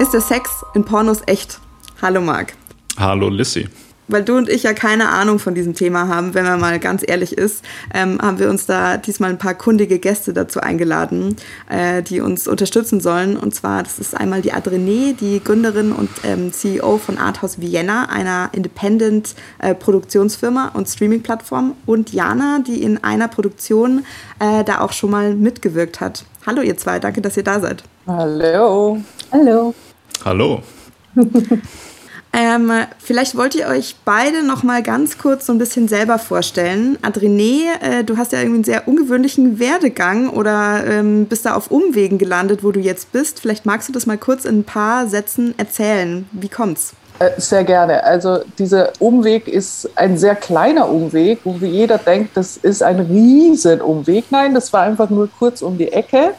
Ist der Sex in Pornos echt? Hallo Marc. Hallo Lissy weil du und ich ja keine Ahnung von diesem Thema haben, wenn man mal ganz ehrlich ist, ähm, haben wir uns da diesmal ein paar kundige Gäste dazu eingeladen, äh, die uns unterstützen sollen. Und zwar, das ist einmal die Adrene, die Gründerin und ähm, CEO von Arthouse Vienna, einer Independent-Produktionsfirma äh, und Streaming-Plattform. Und Jana, die in einer Produktion äh, da auch schon mal mitgewirkt hat. Hallo ihr zwei, danke, dass ihr da seid. Hallo. Hallo. Hallo. Ähm, vielleicht wollt ihr euch beide noch mal ganz kurz so ein bisschen selber vorstellen. Adrene, äh, du hast ja irgendwie einen sehr ungewöhnlichen Werdegang oder ähm, bist da auf Umwegen gelandet, wo du jetzt bist. Vielleicht magst du das mal kurz in ein paar Sätzen erzählen. Wie kommt's? Äh, sehr gerne. Also dieser Umweg ist ein sehr kleiner Umweg, wo jeder denkt, das ist ein Riesenumweg. Nein, das war einfach nur kurz um die Ecke.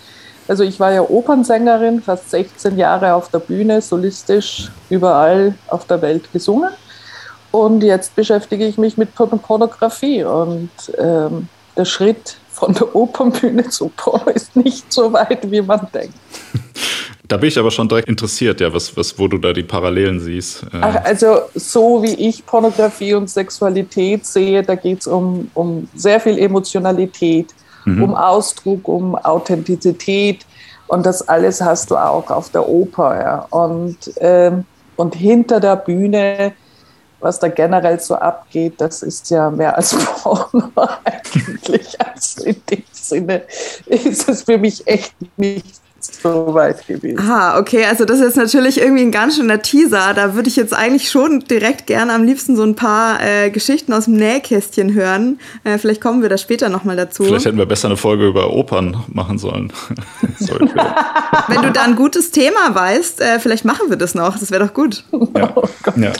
Also ich war ja Opernsängerin, fast 16 Jahre auf der Bühne, solistisch überall auf der Welt gesungen. Und jetzt beschäftige ich mich mit Pornografie. Und ähm, der Schritt von der Opernbühne zu Porno ist nicht so weit, wie man denkt. Da bin ich aber schon direkt interessiert, ja, was, was, wo du da die Parallelen siehst. Äh. Ach, also so wie ich Pornografie und Sexualität sehe, da geht es um, um sehr viel Emotionalität mhm. um Ausdruck, um Authentizität. Und das alles hast du auch auf der Oper. Ja. Und, ähm, und hinter der Bühne, was da generell so abgeht, das ist ja mehr als Porno eigentlich. Also in dem Sinne ist es für mich echt nicht so weit gewesen. Aha, okay, also das ist natürlich irgendwie ein ganz schöner Teaser. Da würde ich jetzt eigentlich schon direkt gerne am liebsten so ein paar äh, Geschichten aus dem Nähkästchen hören. Äh, vielleicht kommen wir da später nochmal dazu. Vielleicht hätten wir besser eine Folge über Opern machen sollen. Wenn du da ein gutes Thema weißt, äh, vielleicht machen wir das noch. Das wäre doch gut. Ja. Oh ja.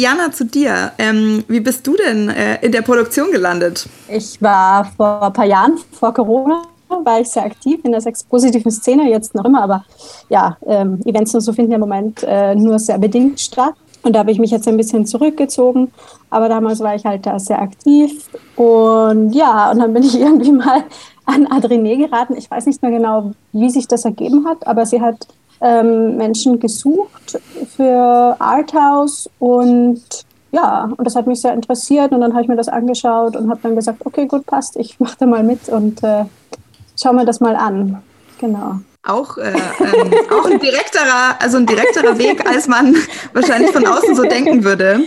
Jana, zu dir. Ähm, wie bist du denn äh, in der Produktion gelandet? Ich war vor ein paar Jahren, vor Corona, war ich sehr aktiv in der sexpositiven Szene, jetzt noch immer, aber ja, ähm, Events und so finden im Moment äh, nur sehr bedingt statt. Und da habe ich mich jetzt ein bisschen zurückgezogen. Aber damals war ich halt da sehr aktiv. Und ja, und dann bin ich irgendwie mal an Adrene geraten. Ich weiß nicht mehr genau, wie sich das ergeben hat, aber sie hat ähm, Menschen gesucht für Arthouse und ja, und das hat mich sehr interessiert und dann habe ich mir das angeschaut und habe dann gesagt, okay, gut, passt, ich mache da mal mit und äh, schau mir das mal an. Genau. Auch, äh, ähm, auch ein direkterer, also ein direkterer Weg, als man wahrscheinlich von außen so denken würde.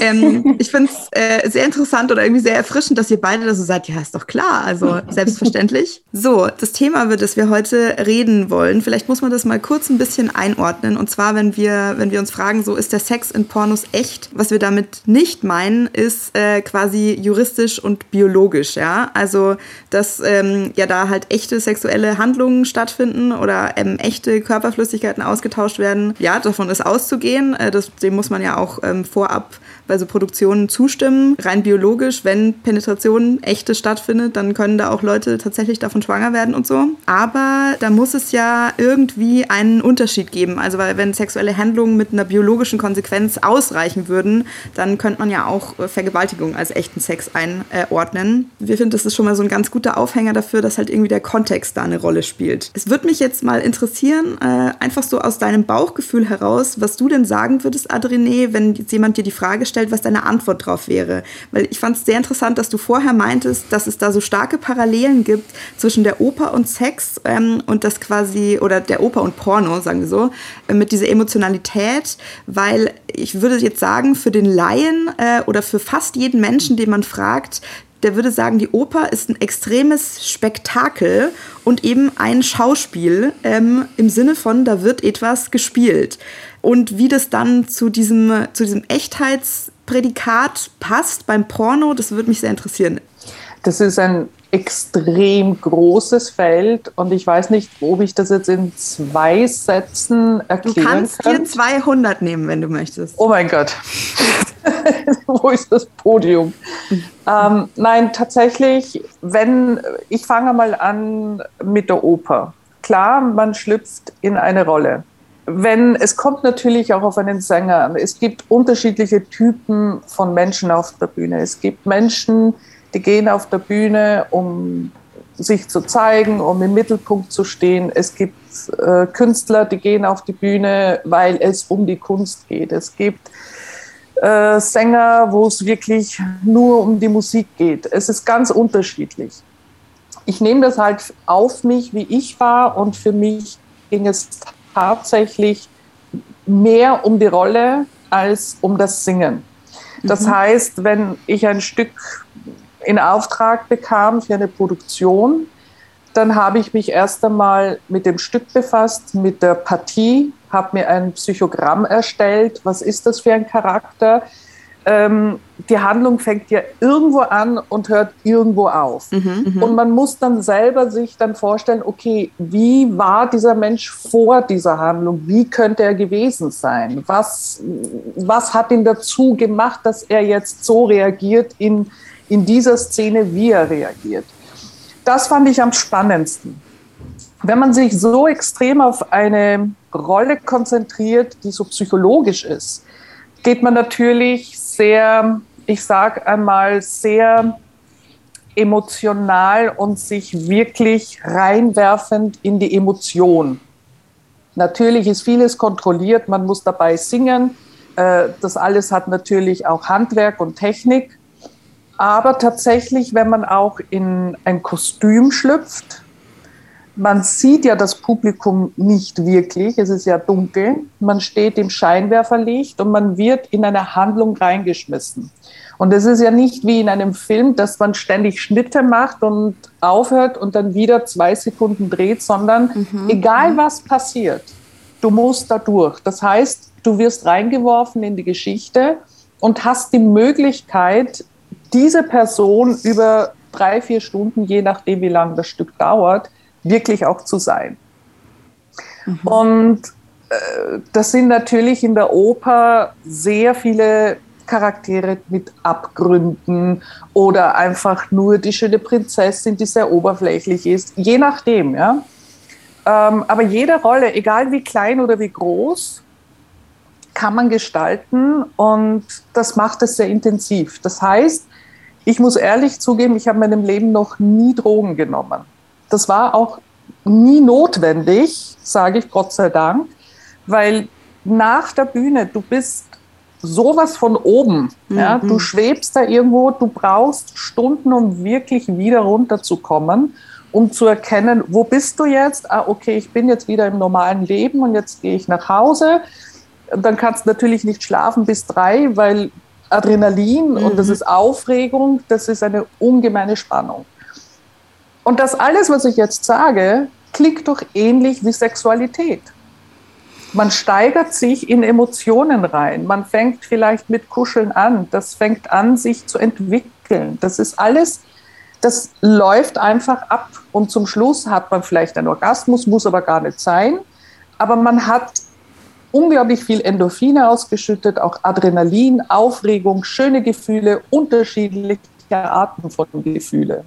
Ähm, ich finde es äh, sehr interessant oder irgendwie sehr erfrischend, dass ihr beide da so seid. Ja, ist doch klar, also selbstverständlich. So, das Thema, über das wir heute reden wollen, vielleicht muss man das mal kurz ein bisschen einordnen. Und zwar, wenn wir, wenn wir uns fragen, so ist der Sex in Pornos echt? Was wir damit nicht meinen, ist äh, quasi juristisch und biologisch, ja. Also, dass ähm, ja da halt echte sexuelle Handlungen stattfinden oder ähm, echte Körperflüssigkeiten ausgetauscht werden. Ja, davon ist auszugehen. Äh, das, dem muss man ja auch ähm, vorab bei so Produktionen zustimmen. Rein biologisch, wenn Penetration echte stattfindet, dann können da auch Leute tatsächlich davon schwanger werden und so. Aber da muss es ja irgendwie einen Unterschied geben. Also weil wenn sexuelle Handlungen mit einer biologischen Konsequenz ausreichen würden, dann könnte man ja auch Vergewaltigung als echten Sex einordnen. Wir finden, das ist schon mal so ein ganz guter Aufhänger dafür, dass halt irgendwie der Kontext da eine Rolle spielt. Es würde mich jetzt mal interessieren, äh, einfach so aus deinem Bauchgefühl heraus, was du denn sagen würdest, Adrene, wenn jetzt jemand dir die Frage stellt, gestellt, was deine Antwort drauf wäre. Weil ich fand es sehr interessant, dass du vorher meintest, dass es da so starke Parallelen gibt zwischen der Oper und Sex ähm, und das quasi, oder der Oper und Porno, sagen wir so, äh, mit dieser Emotionalität, weil ich würde jetzt sagen, für den Laien äh, oder für fast jeden Menschen, den man fragt, der würde sagen, die Oper ist ein extremes Spektakel und eben ein Schauspiel ähm, im Sinne von, da wird etwas gespielt. Und wie das dann zu diesem, zu diesem Echtheitsprädikat passt beim Porno, das würde mich sehr interessieren. Das ist ein extrem großes Feld und ich weiß nicht, ob ich das jetzt in zwei Sätzen erklären kann. Du kannst kann. dir 200 nehmen, wenn du möchtest. Oh mein Gott. Wo ist das Podium? ähm, nein, tatsächlich, wenn, ich fange mal an mit der Oper. Klar, man schlüpft in eine Rolle. Wenn, es kommt natürlich auch auf einen Sänger an. Es gibt unterschiedliche Typen von Menschen auf der Bühne. Es gibt Menschen, die gehen auf der Bühne, um sich zu zeigen, um im Mittelpunkt zu stehen. Es gibt äh, Künstler, die gehen auf die Bühne, weil es um die Kunst geht. Es gibt äh, Sänger, wo es wirklich nur um die Musik geht. Es ist ganz unterschiedlich. Ich nehme das halt auf mich, wie ich war und für mich ging es tatsächlich mehr um die Rolle als um das Singen. Das mhm. heißt, wenn ich ein Stück in Auftrag bekam für eine Produktion, dann habe ich mich erst einmal mit dem Stück befasst, mit der Partie, habe mir ein Psychogramm erstellt. Was ist das für ein Charakter? Ähm, die Handlung fängt ja irgendwo an und hört irgendwo auf. Mhm, mhm, und man muss dann selber sich dann vorstellen, okay, wie war dieser Mensch vor dieser Handlung? Wie könnte er gewesen sein? Was, was hat ihn dazu gemacht, dass er jetzt so reagiert in, in dieser Szene, wie er reagiert? Das fand ich am spannendsten. Wenn man sich so extrem auf eine Rolle konzentriert, die so psychologisch ist, geht man natürlich sehr, ich sage einmal, sehr emotional und sich wirklich reinwerfend in die Emotion. Natürlich ist vieles kontrolliert, man muss dabei singen. Äh, das alles hat natürlich auch Handwerk und Technik. Aber tatsächlich, wenn man auch in ein Kostüm schlüpft, man sieht ja das Publikum nicht wirklich, es ist ja dunkel, man steht im Scheinwerferlicht und man wird in eine Handlung reingeschmissen. Und es ist ja nicht wie in einem Film, dass man ständig Schnitte macht und aufhört und dann wieder zwei Sekunden dreht, sondern mhm. egal was passiert, du musst da durch. Das heißt, du wirst reingeworfen in die Geschichte und hast die Möglichkeit, diese Person über drei, vier Stunden, je nachdem, wie lange das Stück dauert, wirklich auch zu sein. Mhm. Und äh, das sind natürlich in der Oper sehr viele Charaktere mit Abgründen oder einfach nur die schöne Prinzessin, die sehr oberflächlich ist, je nachdem, ja. Ähm, aber jede Rolle, egal wie klein oder wie groß, kann man gestalten und das macht es sehr intensiv. Das heißt, ich muss ehrlich zugeben, ich habe in meinem Leben noch nie Drogen genommen. Das war auch nie notwendig, sage ich Gott sei Dank, weil nach der Bühne, du bist sowas von oben. Mhm. Ja, du schwebst da irgendwo, du brauchst Stunden, um wirklich wieder runterzukommen, um zu erkennen, wo bist du jetzt? Ah, okay, ich bin jetzt wieder im normalen Leben und jetzt gehe ich nach Hause. Dann kannst du natürlich nicht schlafen bis drei, weil Adrenalin mhm. und das mhm. ist Aufregung, das ist eine ungemeine Spannung. Und das alles, was ich jetzt sage, klingt doch ähnlich wie Sexualität. Man steigert sich in Emotionen rein. Man fängt vielleicht mit Kuscheln an. Das fängt an, sich zu entwickeln. Das ist alles, das läuft einfach ab. Und zum Schluss hat man vielleicht einen Orgasmus, muss aber gar nicht sein. Aber man hat unglaublich viel Endorphine ausgeschüttet, auch Adrenalin, Aufregung, schöne Gefühle, unterschiedliche Arten von Gefühle.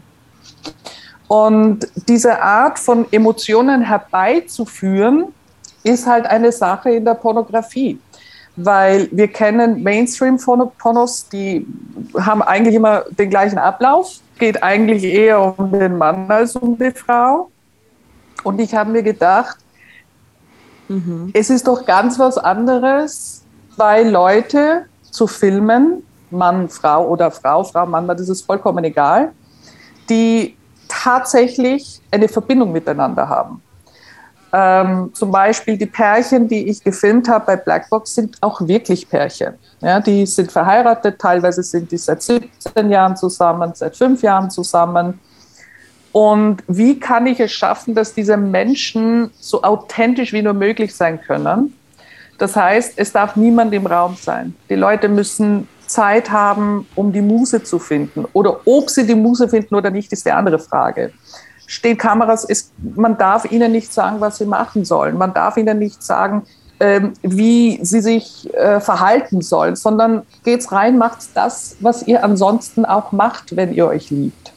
Und diese Art von Emotionen herbeizuführen, ist halt eine Sache in der Pornografie. Weil wir kennen Mainstream-Pornos, die haben eigentlich immer den gleichen Ablauf, geht eigentlich eher um den Mann als um die Frau. Und ich habe mir gedacht, mhm. es ist doch ganz was anderes, zwei Leute zu filmen, Mann, Frau oder Frau, Frau, Mann, das ist vollkommen egal, die tatsächlich eine Verbindung miteinander haben. Ähm, zum Beispiel die Pärchen, die ich gefilmt habe bei Blackbox, sind auch wirklich Pärchen. Ja, die sind verheiratet, teilweise sind die seit 17 Jahren zusammen, seit fünf Jahren zusammen. Und wie kann ich es schaffen, dass diese Menschen so authentisch wie nur möglich sein können? Das heißt, es darf niemand im Raum sein. Die Leute müssen Zeit haben, um die Muse zu finden. Oder ob sie die Muse finden oder nicht, ist die andere Frage. Stehen Kameras, ist, man darf ihnen nicht sagen, was sie machen sollen. Man darf ihnen nicht sagen, ähm, wie sie sich äh, verhalten sollen, sondern geht's rein, macht das, was ihr ansonsten auch macht, wenn ihr euch liebt.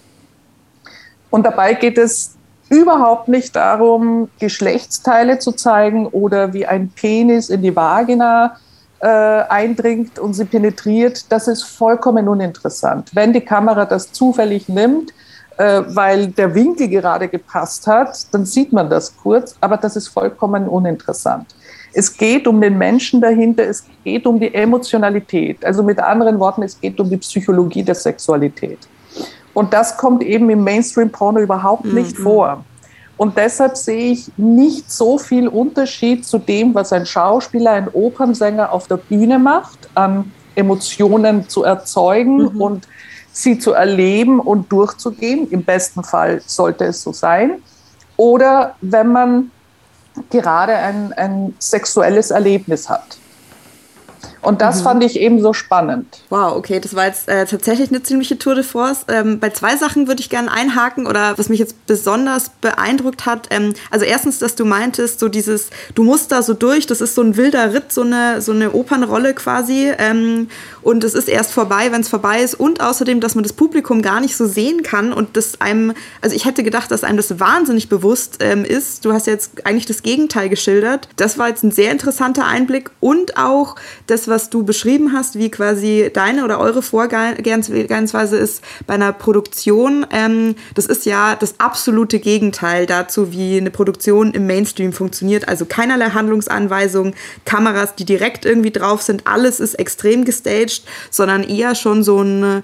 Und dabei geht es überhaupt nicht darum, Geschlechtsteile zu zeigen oder wie ein Penis in die Vagina äh, eindringt und sie penetriert, das ist vollkommen uninteressant. Wenn die Kamera das zufällig nimmt, äh, weil der Winkel gerade gepasst hat, dann sieht man das kurz, aber das ist vollkommen uninteressant. Es geht um den Menschen dahinter, es geht um die Emotionalität. Also mit anderen Worten, es geht um die Psychologie der Sexualität. Und das kommt eben im Mainstream-Porno überhaupt nicht mhm. vor. Und deshalb sehe ich nicht so viel Unterschied zu dem, was ein Schauspieler, ein Opernsänger auf der Bühne macht, an Emotionen zu erzeugen mhm. und sie zu erleben und durchzugehen. Im besten Fall sollte es so sein. Oder wenn man gerade ein, ein sexuelles Erlebnis hat. Und das mhm. fand ich eben so spannend. Wow, okay, das war jetzt äh, tatsächlich eine ziemliche Tour de Force. Ähm, bei zwei Sachen würde ich gerne einhaken oder was mich jetzt besonders beeindruckt hat. Ähm, also erstens, dass du meintest, so dieses, du musst da so durch, das ist so ein wilder Ritt, so eine, so eine Opernrolle quasi. Ähm, und es ist erst vorbei, wenn es vorbei ist. Und außerdem, dass man das Publikum gar nicht so sehen kann und das einem, also ich hätte gedacht, dass einem das wahnsinnig bewusst ähm, ist. Du hast jetzt eigentlich das Gegenteil geschildert. Das war jetzt ein sehr interessanter Einblick und auch das, was du beschrieben hast, wie quasi deine oder eure Vorgehensweise ist bei einer Produktion. Ähm, das ist ja das absolute Gegenteil dazu, wie eine Produktion im Mainstream funktioniert. Also keinerlei Handlungsanweisungen, Kameras, die direkt irgendwie drauf sind. Alles ist extrem gestaged sondern eher schon so ein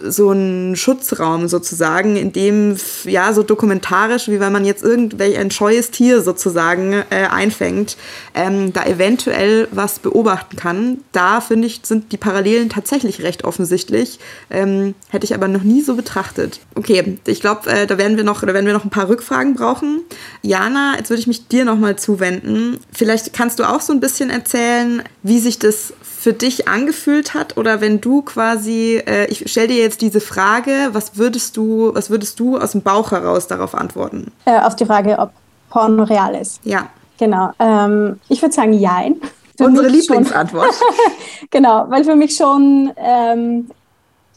so ein Schutzraum sozusagen, in dem ja so dokumentarisch, wie wenn man jetzt irgendwelch ein scheues Tier sozusagen äh, einfängt, ähm, da eventuell was beobachten kann. Da finde ich sind die Parallelen tatsächlich recht offensichtlich. Ähm, hätte ich aber noch nie so betrachtet. Okay, ich glaube, äh, da werden wir noch, da werden wir noch ein paar Rückfragen brauchen. Jana, jetzt würde ich mich dir noch mal zuwenden. Vielleicht kannst du auch so ein bisschen erzählen, wie sich das für dich angefühlt hat oder wenn du quasi, äh, ich stelle dir jetzt diese Frage, was würdest du, was würdest du aus dem Bauch heraus darauf antworten? Äh, auf die Frage, ob Porno real ist. Ja. Genau. Ähm, ich würde sagen, jein. Für Unsere Lieblingsantwort. genau, weil für mich schon ähm,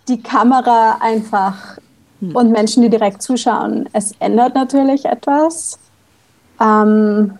die Kamera einfach hm. und Menschen, die direkt zuschauen, es ändert natürlich etwas. Ähm,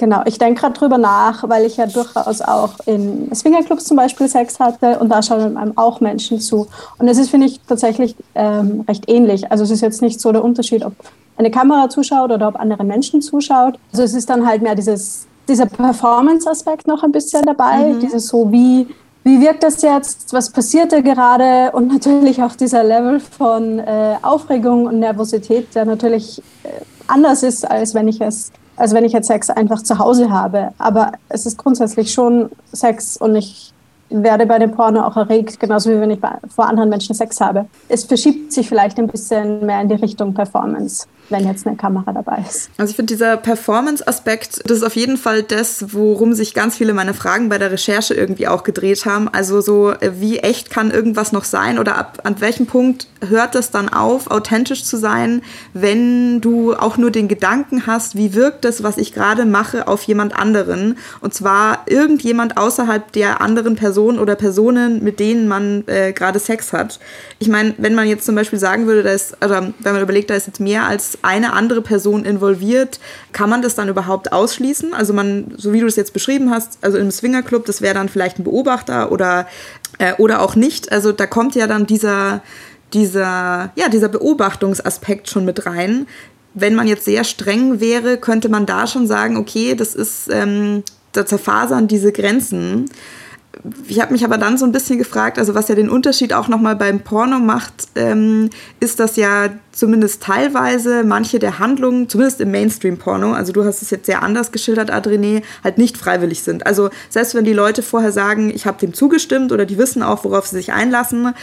Genau, ich denke gerade drüber nach, weil ich ja durchaus auch in Swingerclubs zum Beispiel Sex hatte und da schauen einem auch Menschen zu. Und es ist, finde ich, tatsächlich ähm, recht ähnlich. Also es ist jetzt nicht so der Unterschied, ob eine Kamera zuschaut oder ob andere Menschen zuschaut. Also es ist dann halt mehr dieses, dieser Performance-Aspekt noch ein bisschen dabei, mhm. dieses so wie wie wirkt das jetzt, was passiert da gerade und natürlich auch dieser Level von äh, Aufregung und Nervosität, der natürlich äh, anders ist, als wenn ich es als wenn ich jetzt Sex einfach zu Hause habe. Aber es ist grundsätzlich schon Sex und ich werde bei dem Porno auch erregt, genauso wie wenn ich vor anderen Menschen Sex habe. Es verschiebt sich vielleicht ein bisschen mehr in die Richtung Performance wenn jetzt eine Kamera dabei ist. Also ich finde dieser Performance-Aspekt, das ist auf jeden Fall das, worum sich ganz viele meiner Fragen bei der Recherche irgendwie auch gedreht haben. Also so, wie echt kann irgendwas noch sein oder ab an welchem Punkt hört es dann auf, authentisch zu sein, wenn du auch nur den Gedanken hast, wie wirkt das, was ich gerade mache, auf jemand anderen? Und zwar irgendjemand außerhalb der anderen Person oder Personen, mit denen man äh, gerade Sex hat. Ich meine, wenn man jetzt zum Beispiel sagen würde, da ist, oder wenn man überlegt, da ist jetzt mehr als eine andere Person involviert, kann man das dann überhaupt ausschließen? Also man, so wie du es jetzt beschrieben hast, also im Swingerclub, das wäre dann vielleicht ein Beobachter oder, äh, oder auch nicht. Also da kommt ja dann dieser, dieser, ja, dieser Beobachtungsaspekt schon mit rein. Wenn man jetzt sehr streng wäre, könnte man da schon sagen, okay, das ist, ähm, da zerfasern diese Grenzen ich habe mich aber dann so ein bisschen gefragt, also was ja den Unterschied auch nochmal beim Porno macht, ähm, ist, dass ja zumindest teilweise manche der Handlungen, zumindest im Mainstream-Porno, also du hast es jetzt sehr anders geschildert, Adrené, halt nicht freiwillig sind. Also selbst wenn die Leute vorher sagen, ich habe dem zugestimmt oder die wissen auch, worauf sie sich einlassen,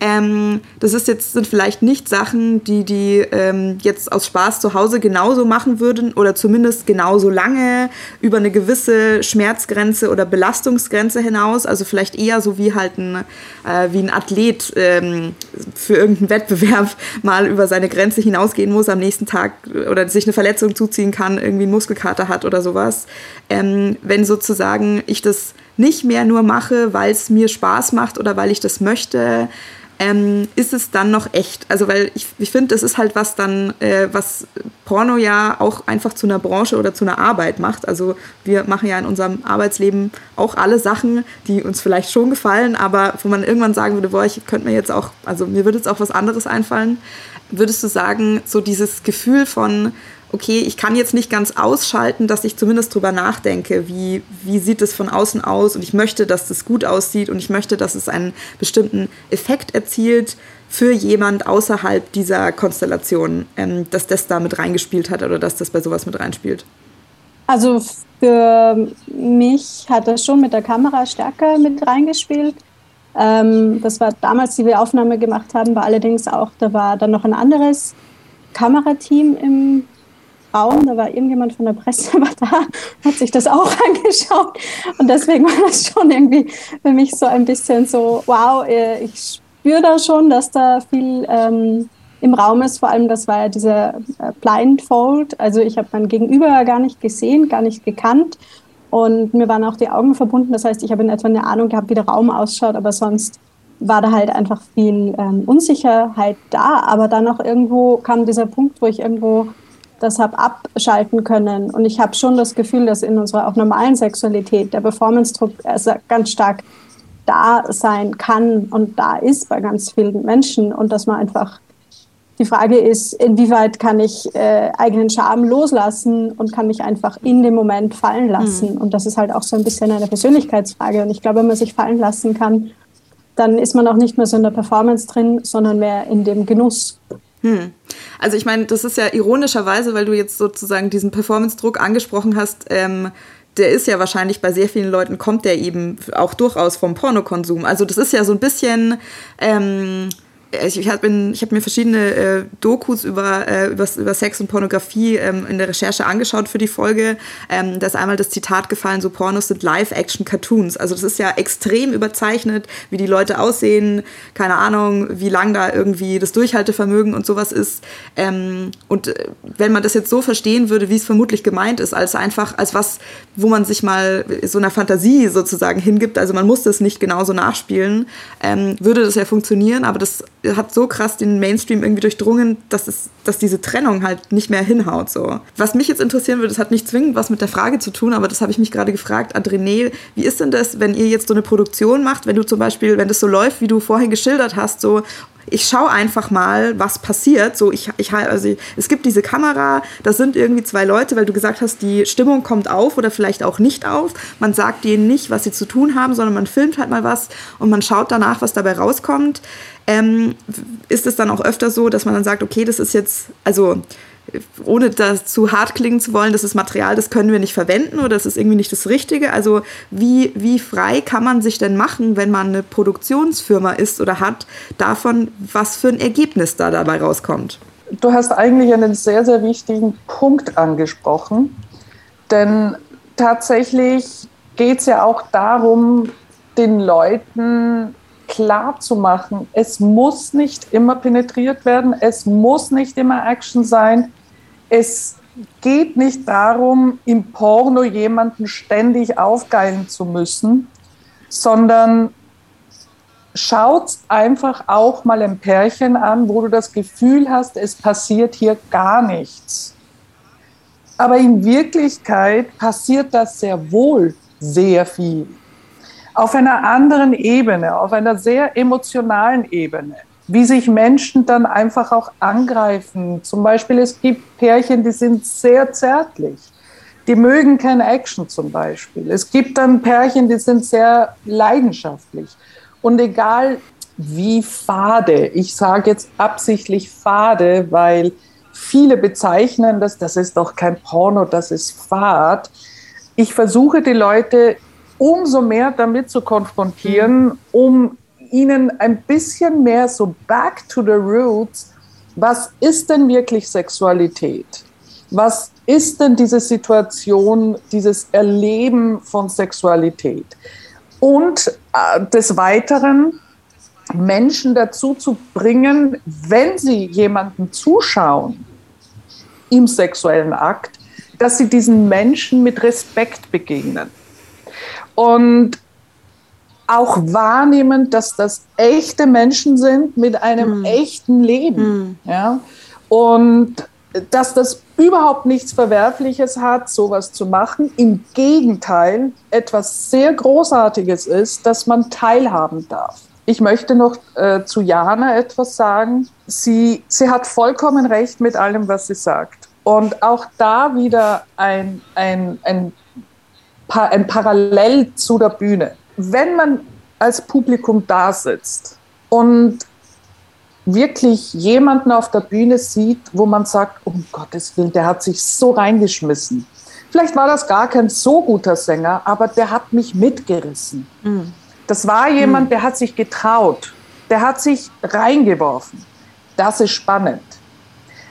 ähm, das ist jetzt, sind vielleicht nicht Sachen, die die ähm, jetzt aus Spaß zu Hause genauso machen würden oder zumindest genauso lange über eine gewisse Schmerzgrenze oder Belastungsgrenze hinaus also vielleicht eher so wie halt ein, äh, wie ein Athlet ähm, für irgendeinen Wettbewerb mal über seine Grenze hinausgehen muss am nächsten Tag oder sich eine Verletzung zuziehen kann, irgendwie einen Muskelkater hat oder sowas. Ähm, wenn sozusagen ich das nicht mehr nur mache, weil es mir Spaß macht oder weil ich das möchte, ähm, ist es dann noch echt? Also, weil ich, ich finde, das ist halt was dann, äh, was Porno ja auch einfach zu einer Branche oder zu einer Arbeit macht. Also, wir machen ja in unserem Arbeitsleben auch alle Sachen, die uns vielleicht schon gefallen, aber wo man irgendwann sagen würde, boah, ich könnte mir jetzt auch, also mir würde jetzt auch was anderes einfallen. würdest du sagen, so dieses Gefühl von, okay, ich kann jetzt nicht ganz ausschalten, dass ich zumindest drüber nachdenke, wie, wie sieht es von außen aus und ich möchte, dass das gut aussieht und ich möchte, dass es einen bestimmten Effekt erzielt für jemand außerhalb dieser Konstellation, ähm, dass das da mit reingespielt hat oder dass das bei sowas mit reinspielt? Also für mich hat das schon mit der Kamera stärker mit reingespielt. Ähm, das war damals, die wir Aufnahme gemacht haben, war allerdings auch, da war dann noch ein anderes Kamerateam im Raum, da war irgendjemand von der Presse war da, hat sich das auch angeschaut und deswegen war das schon irgendwie für mich so ein bisschen so, wow, äh, ich spüre da schon, dass da viel ähm, im Raum ist. Vor allem, das war ja dieser äh, Blindfold, also ich habe mein Gegenüber gar nicht gesehen, gar nicht gekannt und mir waren auch die Augen verbunden. Das heißt, ich habe in etwa eine Ahnung gehabt, wie der Raum ausschaut, aber sonst war da halt einfach viel ähm, Unsicherheit da. Aber dann auch irgendwo kam dieser Punkt, wo ich irgendwo das habe abschalten können. Und ich habe schon das Gefühl, dass in unserer auch normalen Sexualität der Performance-Druck also ganz stark da sein kann und da ist bei ganz vielen Menschen und dass man einfach die Frage ist, inwieweit kann ich äh, eigenen Charme loslassen und kann mich einfach in dem Moment fallen lassen. Mhm. Und das ist halt auch so ein bisschen eine Persönlichkeitsfrage. Und ich glaube, wenn man sich fallen lassen kann, dann ist man auch nicht mehr so in der Performance drin, sondern mehr in dem Genuss. Hm. Also ich meine, das ist ja ironischerweise, weil du jetzt sozusagen diesen Performance-Druck angesprochen hast, ähm, der ist ja wahrscheinlich bei sehr vielen Leuten, kommt der eben auch durchaus vom Pornokonsum. Also das ist ja so ein bisschen... Ähm, ich, ich habe hab mir verschiedene äh, Dokus über, äh, über, über Sex und Pornografie ähm, in der Recherche angeschaut für die Folge. Ähm, da ist einmal das Zitat gefallen, so Pornos sind Live-Action-Cartoons. Also das ist ja extrem überzeichnet, wie die Leute aussehen, keine Ahnung, wie lang da irgendwie das Durchhaltevermögen und sowas ist. Ähm, und äh, wenn man das jetzt so verstehen würde, wie es vermutlich gemeint ist, als einfach, als was, wo man sich mal so einer Fantasie sozusagen hingibt, also man muss das nicht genauso nachspielen, ähm, würde das ja funktionieren, aber das hat so krass den Mainstream irgendwie durchdrungen, dass, es, dass diese Trennung halt nicht mehr hinhaut. So. Was mich jetzt interessieren würde, das hat nicht zwingend was mit der Frage zu tun, aber das habe ich mich gerade gefragt. Adrene, wie ist denn das, wenn ihr jetzt so eine Produktion macht, wenn du zum Beispiel, wenn das so läuft, wie du vorhin geschildert hast, so ich schaue einfach mal, was passiert. So, ich, ich, also, es gibt diese Kamera, da sind irgendwie zwei Leute, weil du gesagt hast, die Stimmung kommt auf oder vielleicht auch nicht auf. Man sagt denen nicht, was sie zu tun haben, sondern man filmt halt mal was und man schaut danach, was dabei rauskommt ähm, ist es dann auch öfter so, dass man dann sagt, okay, das ist jetzt, also ohne das zu hart klingen zu wollen, das ist Material, das können wir nicht verwenden oder das ist irgendwie nicht das Richtige. Also wie, wie frei kann man sich denn machen, wenn man eine Produktionsfirma ist oder hat, davon, was für ein Ergebnis da dabei rauskommt? Du hast eigentlich einen sehr, sehr wichtigen Punkt angesprochen, denn tatsächlich geht es ja auch darum, den Leuten klar zu machen, es muss nicht immer penetriert werden, es muss nicht immer Action sein. Es geht nicht darum, im Porno jemanden ständig aufgeilen zu müssen, sondern schaut einfach auch mal ein Pärchen an, wo du das Gefühl hast, es passiert hier gar nichts. Aber in Wirklichkeit passiert das sehr wohl sehr viel auf einer anderen Ebene, auf einer sehr emotionalen Ebene, wie sich Menschen dann einfach auch angreifen. Zum Beispiel, es gibt Pärchen, die sind sehr zärtlich. Die mögen kein Action zum Beispiel. Es gibt dann Pärchen, die sind sehr leidenschaftlich. Und egal wie fade, ich sage jetzt absichtlich fade, weil viele bezeichnen das, das ist doch kein Porno, das ist fad. Ich versuche die Leute umso mehr damit zu konfrontieren, mhm. um ihnen ein bisschen mehr so back to the roots, was ist denn wirklich Sexualität? Was ist denn diese Situation, dieses Erleben von Sexualität? Und äh, des Weiteren Menschen dazu zu bringen, wenn sie jemanden zuschauen im sexuellen Akt, dass sie diesen Menschen mit Respekt begegnen und auch wahrnehmen, dass das echte Menschen sind mit einem mm. echten Leben. Mm. Ja? Und dass das überhaupt nichts Verwerfliches hat, sowas zu machen. Im Gegenteil, etwas sehr Großartiges ist, dass man teilhaben darf. ich möchte noch äh, zu Jana etwas sagen. Sie, sie hat vollkommen recht mit allem, was sie sagt. Und auch da wieder ein, ein, ein, ein Parallel zu der Bühne. Wenn man als Publikum da sitzt und wirklich jemanden auf der Bühne sieht, wo man sagt, um Gottes Willen, der hat sich so reingeschmissen. Vielleicht war das gar kein so guter Sänger, aber der hat mich mitgerissen. Mhm. Das war jemand, der hat sich getraut, der hat sich reingeworfen. Das ist spannend.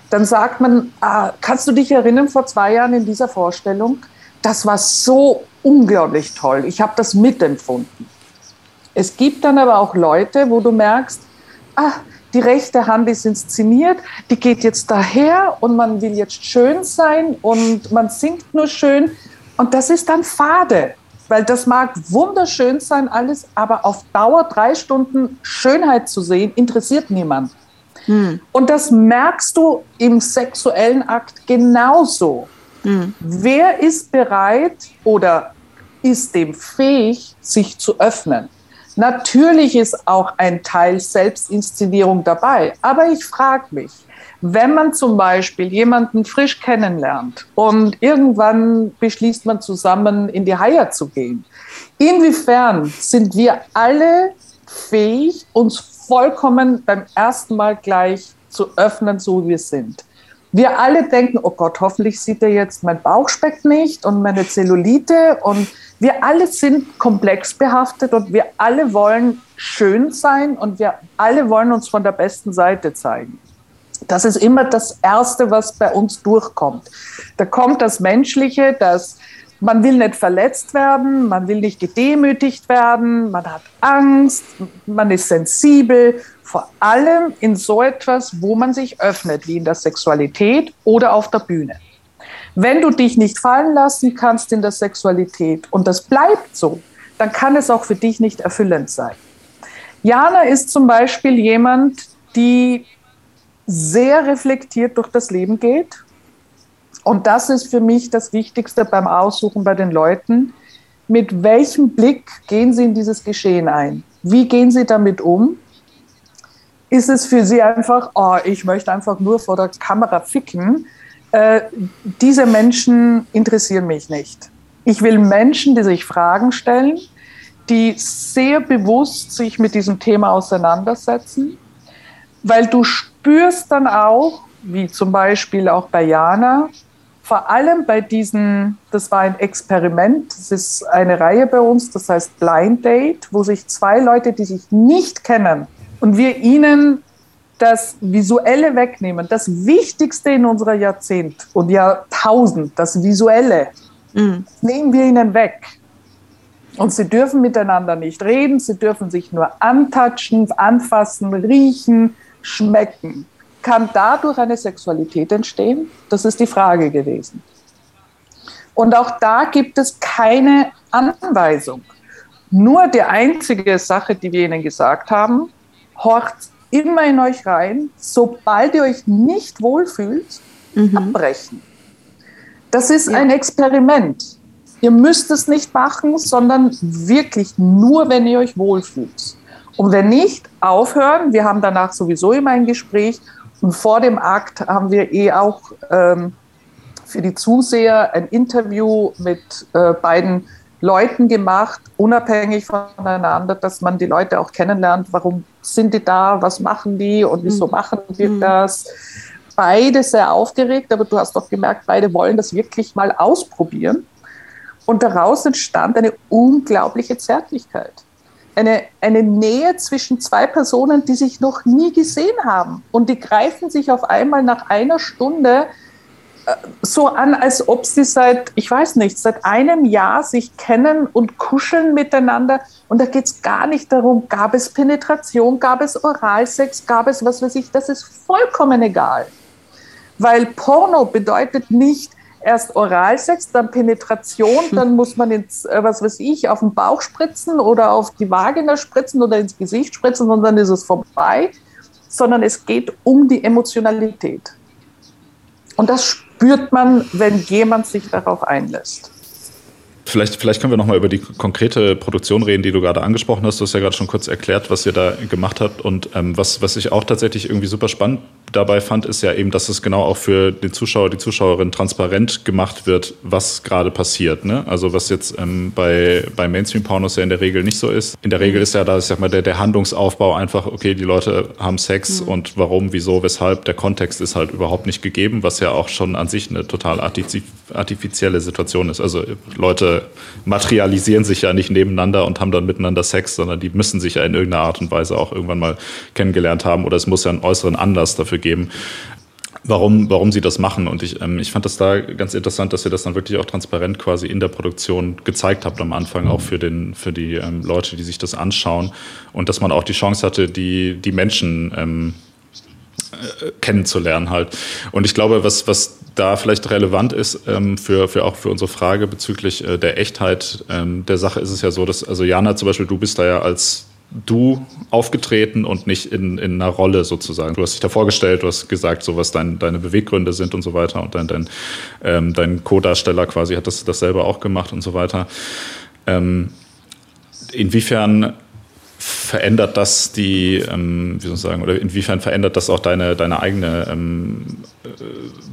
Dann sagt man, ah, kannst du dich erinnern, vor zwei Jahren in dieser Vorstellung, das war so unglaublich toll. Ich habe das mitempfunden. Es gibt dann aber auch Leute, wo du merkst, ah, die rechte Hand ist inszeniert, die geht jetzt daher und man will jetzt schön sein und man singt nur schön und das ist dann fade. Weil das mag wunderschön sein, alles, aber auf Dauer drei Stunden Schönheit zu sehen, interessiert niemand. Hm. Und das merkst du im sexuellen Akt genauso. Hm. Wer ist bereit oder ist dem fähig, sich zu öffnen? Natürlich ist auch ein Teil Selbstinszenierung dabei, aber ich frage mich, wenn man zum Beispiel jemanden frisch kennenlernt und irgendwann beschließt man zusammen in die Haie zu gehen, inwiefern sind wir alle fähig, uns vollkommen beim ersten Mal gleich zu öffnen, so wie wir sind? Wir alle denken, oh Gott, hoffentlich sieht er jetzt mein Bauchspeck nicht und meine Zellulite und wir alle sind komplex behaftet und wir alle wollen schön sein und wir alle wollen uns von der besten Seite zeigen. Das ist immer das Erste, was bei uns durchkommt. Da kommt das Menschliche, das man will nicht verletzt werden, man will nicht gedemütigt werden, man hat Angst, man ist sensibel, vor allem in so etwas, wo man sich öffnet, wie in der Sexualität oder auf der Bühne. Wenn du dich nicht fallen lassen kannst in der Sexualität und das bleibt so, dann kann es auch für dich nicht erfüllend sein. Jana ist zum Beispiel jemand, die sehr reflektiert durch das Leben geht. Und das ist für mich das Wichtigste beim Aussuchen bei den Leuten. Mit welchem Blick gehen Sie in dieses Geschehen ein? Wie gehen Sie damit um? Ist es für Sie einfach, oh, ich möchte einfach nur vor der Kamera ficken? Äh, diese Menschen interessieren mich nicht. Ich will Menschen, die sich Fragen stellen, die sehr bewusst sich mit diesem Thema auseinandersetzen, weil du spürst dann auch, wie zum Beispiel auch bei Jana, vor allem bei diesen, das war ein Experiment, das ist eine Reihe bei uns, das heißt Blind Date, wo sich zwei Leute, die sich nicht kennen, und wir ihnen das Visuelle wegnehmen, das Wichtigste in unserer Jahrzehnt und Jahrtausend, das Visuelle, mhm. nehmen wir ihnen weg. Und sie dürfen miteinander nicht reden, sie dürfen sich nur antatschen, anfassen, riechen, schmecken. Kann dadurch eine Sexualität entstehen? Das ist die Frage gewesen. Und auch da gibt es keine Anweisung. Nur die einzige Sache, die wir Ihnen gesagt haben, horcht immer in euch rein, sobald ihr euch nicht wohlfühlt, mhm. abbrechen. Das ist ja. ein Experiment. Ihr müsst es nicht machen, sondern wirklich nur, wenn ihr euch wohlfühlt. Und wenn nicht, aufhören. Wir haben danach sowieso immer ein Gespräch. Und vor dem Akt haben wir eh auch ähm, für die Zuseher ein Interview mit äh, beiden Leuten gemacht, unabhängig voneinander, dass man die Leute auch kennenlernt. Warum sind die da? Was machen die? Und wieso mhm. machen die mhm. das? Beide sehr aufgeregt, aber du hast doch gemerkt, beide wollen das wirklich mal ausprobieren. Und daraus entstand eine unglaubliche Zärtlichkeit eine, eine Nähe zwischen zwei Personen, die sich noch nie gesehen haben. Und die greifen sich auf einmal nach einer Stunde äh, so an, als ob sie seit, ich weiß nicht, seit einem Jahr sich kennen und kuscheln miteinander. Und da geht es gar nicht darum, gab es Penetration, gab es Oralsex, gab es was weiß ich, das ist vollkommen egal. Weil Porno bedeutet nicht, erst Oralsex, dann Penetration, dann muss man ins, äh, was weiß ich, auf den Bauch spritzen oder auf die Vagina spritzen oder ins Gesicht spritzen und dann ist es vorbei, sondern es geht um die Emotionalität. Und das spürt man, wenn jemand sich darauf einlässt. Vielleicht, vielleicht können wir nochmal über die konkrete Produktion reden, die du gerade angesprochen hast. Du hast ja gerade schon kurz erklärt, was ihr da gemacht habt. Und ähm, was, was ich auch tatsächlich irgendwie super spannend dabei fand, ist ja eben, dass es genau auch für den Zuschauer, die Zuschauerin transparent gemacht wird, was gerade passiert. Ne? Also was jetzt ähm, bei, bei Mainstream-Pornos ja in der Regel nicht so ist. In der Regel ist ja da, ich sag mal, der, der Handlungsaufbau einfach, okay, die Leute haben Sex mhm. und warum, wieso, weshalb. Der Kontext ist halt überhaupt nicht gegeben, was ja auch schon an sich eine total artifizielle Situation ist. Also Leute materialisieren sich ja nicht nebeneinander und haben dann miteinander Sex, sondern die müssen sich ja in irgendeiner Art und Weise auch irgendwann mal kennengelernt haben oder es muss ja einen äußeren Anlass dafür geben warum, warum sie das machen. Und ich, ähm, ich fand das da ganz interessant, dass ihr das dann wirklich auch transparent quasi in der Produktion gezeigt habt am Anfang, auch für, den, für die ähm, Leute, die sich das anschauen. Und dass man auch die Chance hatte, die, die Menschen ähm, äh, kennenzulernen halt. Und ich glaube, was, was da vielleicht relevant ist ähm, für, für auch für unsere Frage bezüglich äh, der Echtheit ähm, der Sache ist es ja so, dass, also Jana zum Beispiel, du bist da ja als du aufgetreten und nicht in, in einer Rolle sozusagen. Du hast dich da vorgestellt, du hast gesagt, so was dein, deine Beweggründe sind und so weiter. Und dein, dein, ähm, dein Co-Darsteller quasi hat das, das selber auch gemacht und so weiter. Ähm, inwiefern verändert das die, ähm, wie soll ich sagen, oder inwiefern verändert das auch deine, deine eigene ähm, äh,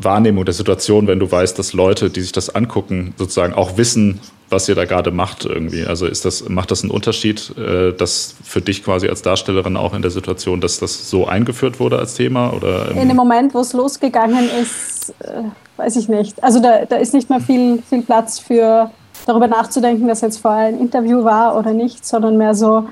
Wahrnehmung der Situation, wenn du weißt, dass Leute, die sich das angucken, sozusagen auch wissen, was ihr da gerade macht irgendwie? Also ist das, macht das einen Unterschied, äh, dass für dich quasi als Darstellerin auch in der Situation, dass das so eingeführt wurde als Thema? Oder, in dem Moment, wo es losgegangen ist, äh, weiß ich nicht. Also da, da ist nicht mehr viel, viel Platz für darüber nachzudenken, dass jetzt vorher ein Interview war oder nicht, sondern mehr so,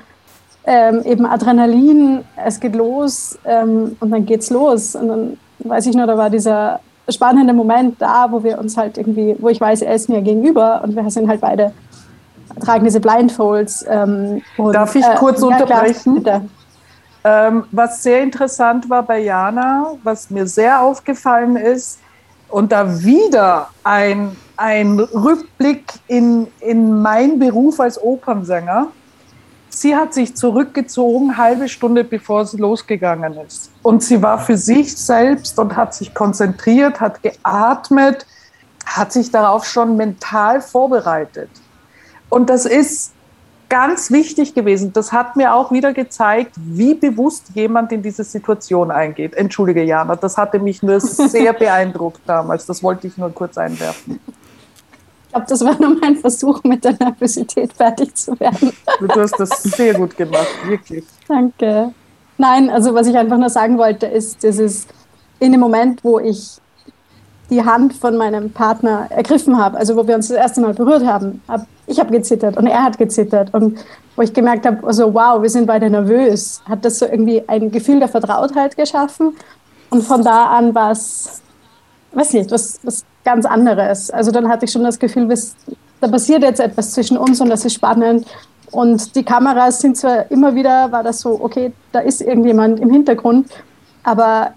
ähm, eben Adrenalin, es geht los ähm, und dann geht's los. Und dann weiß ich nur, da war dieser spannende Moment da, wo wir uns halt irgendwie, wo ich weiß, er ist mir gegenüber und wir sind halt beide, tragen diese Blindfolds. Ähm, und, Darf ich äh, kurz unterbrechen? Klar, ähm, was sehr interessant war bei Jana, was mir sehr aufgefallen ist, und da wieder ein, ein Rückblick in, in meinen Beruf als Opernsänger Sie hat sich zurückgezogen, halbe Stunde bevor sie losgegangen ist. Und sie war für sich selbst und hat sich konzentriert, hat geatmet, hat sich darauf schon mental vorbereitet. Und das ist ganz wichtig gewesen. Das hat mir auch wieder gezeigt, wie bewusst jemand in diese Situation eingeht. Entschuldige, Jana, das hatte mich nur sehr beeindruckt damals. Das wollte ich nur kurz einwerfen. Ich glaube, das war nur mein Versuch, mit der Nervosität fertig zu werden. Du hast das sehr gut gemacht, wirklich. Danke. Nein, also was ich einfach nur sagen wollte, ist, das ist in dem Moment, wo ich die Hand von meinem Partner ergriffen habe, also wo wir uns das erste Mal berührt haben, hab, ich habe gezittert und er hat gezittert und wo ich gemerkt habe, also wow, wir sind beide nervös, hat das so irgendwie ein Gefühl der Vertrautheit geschaffen und von da an war es, weiß nicht, was, was ganz anderes. Also dann hatte ich schon das Gefühl, da passiert jetzt etwas zwischen uns und das ist spannend. Und die Kameras sind zwar immer wieder, war das so, okay, da ist irgendjemand im Hintergrund, aber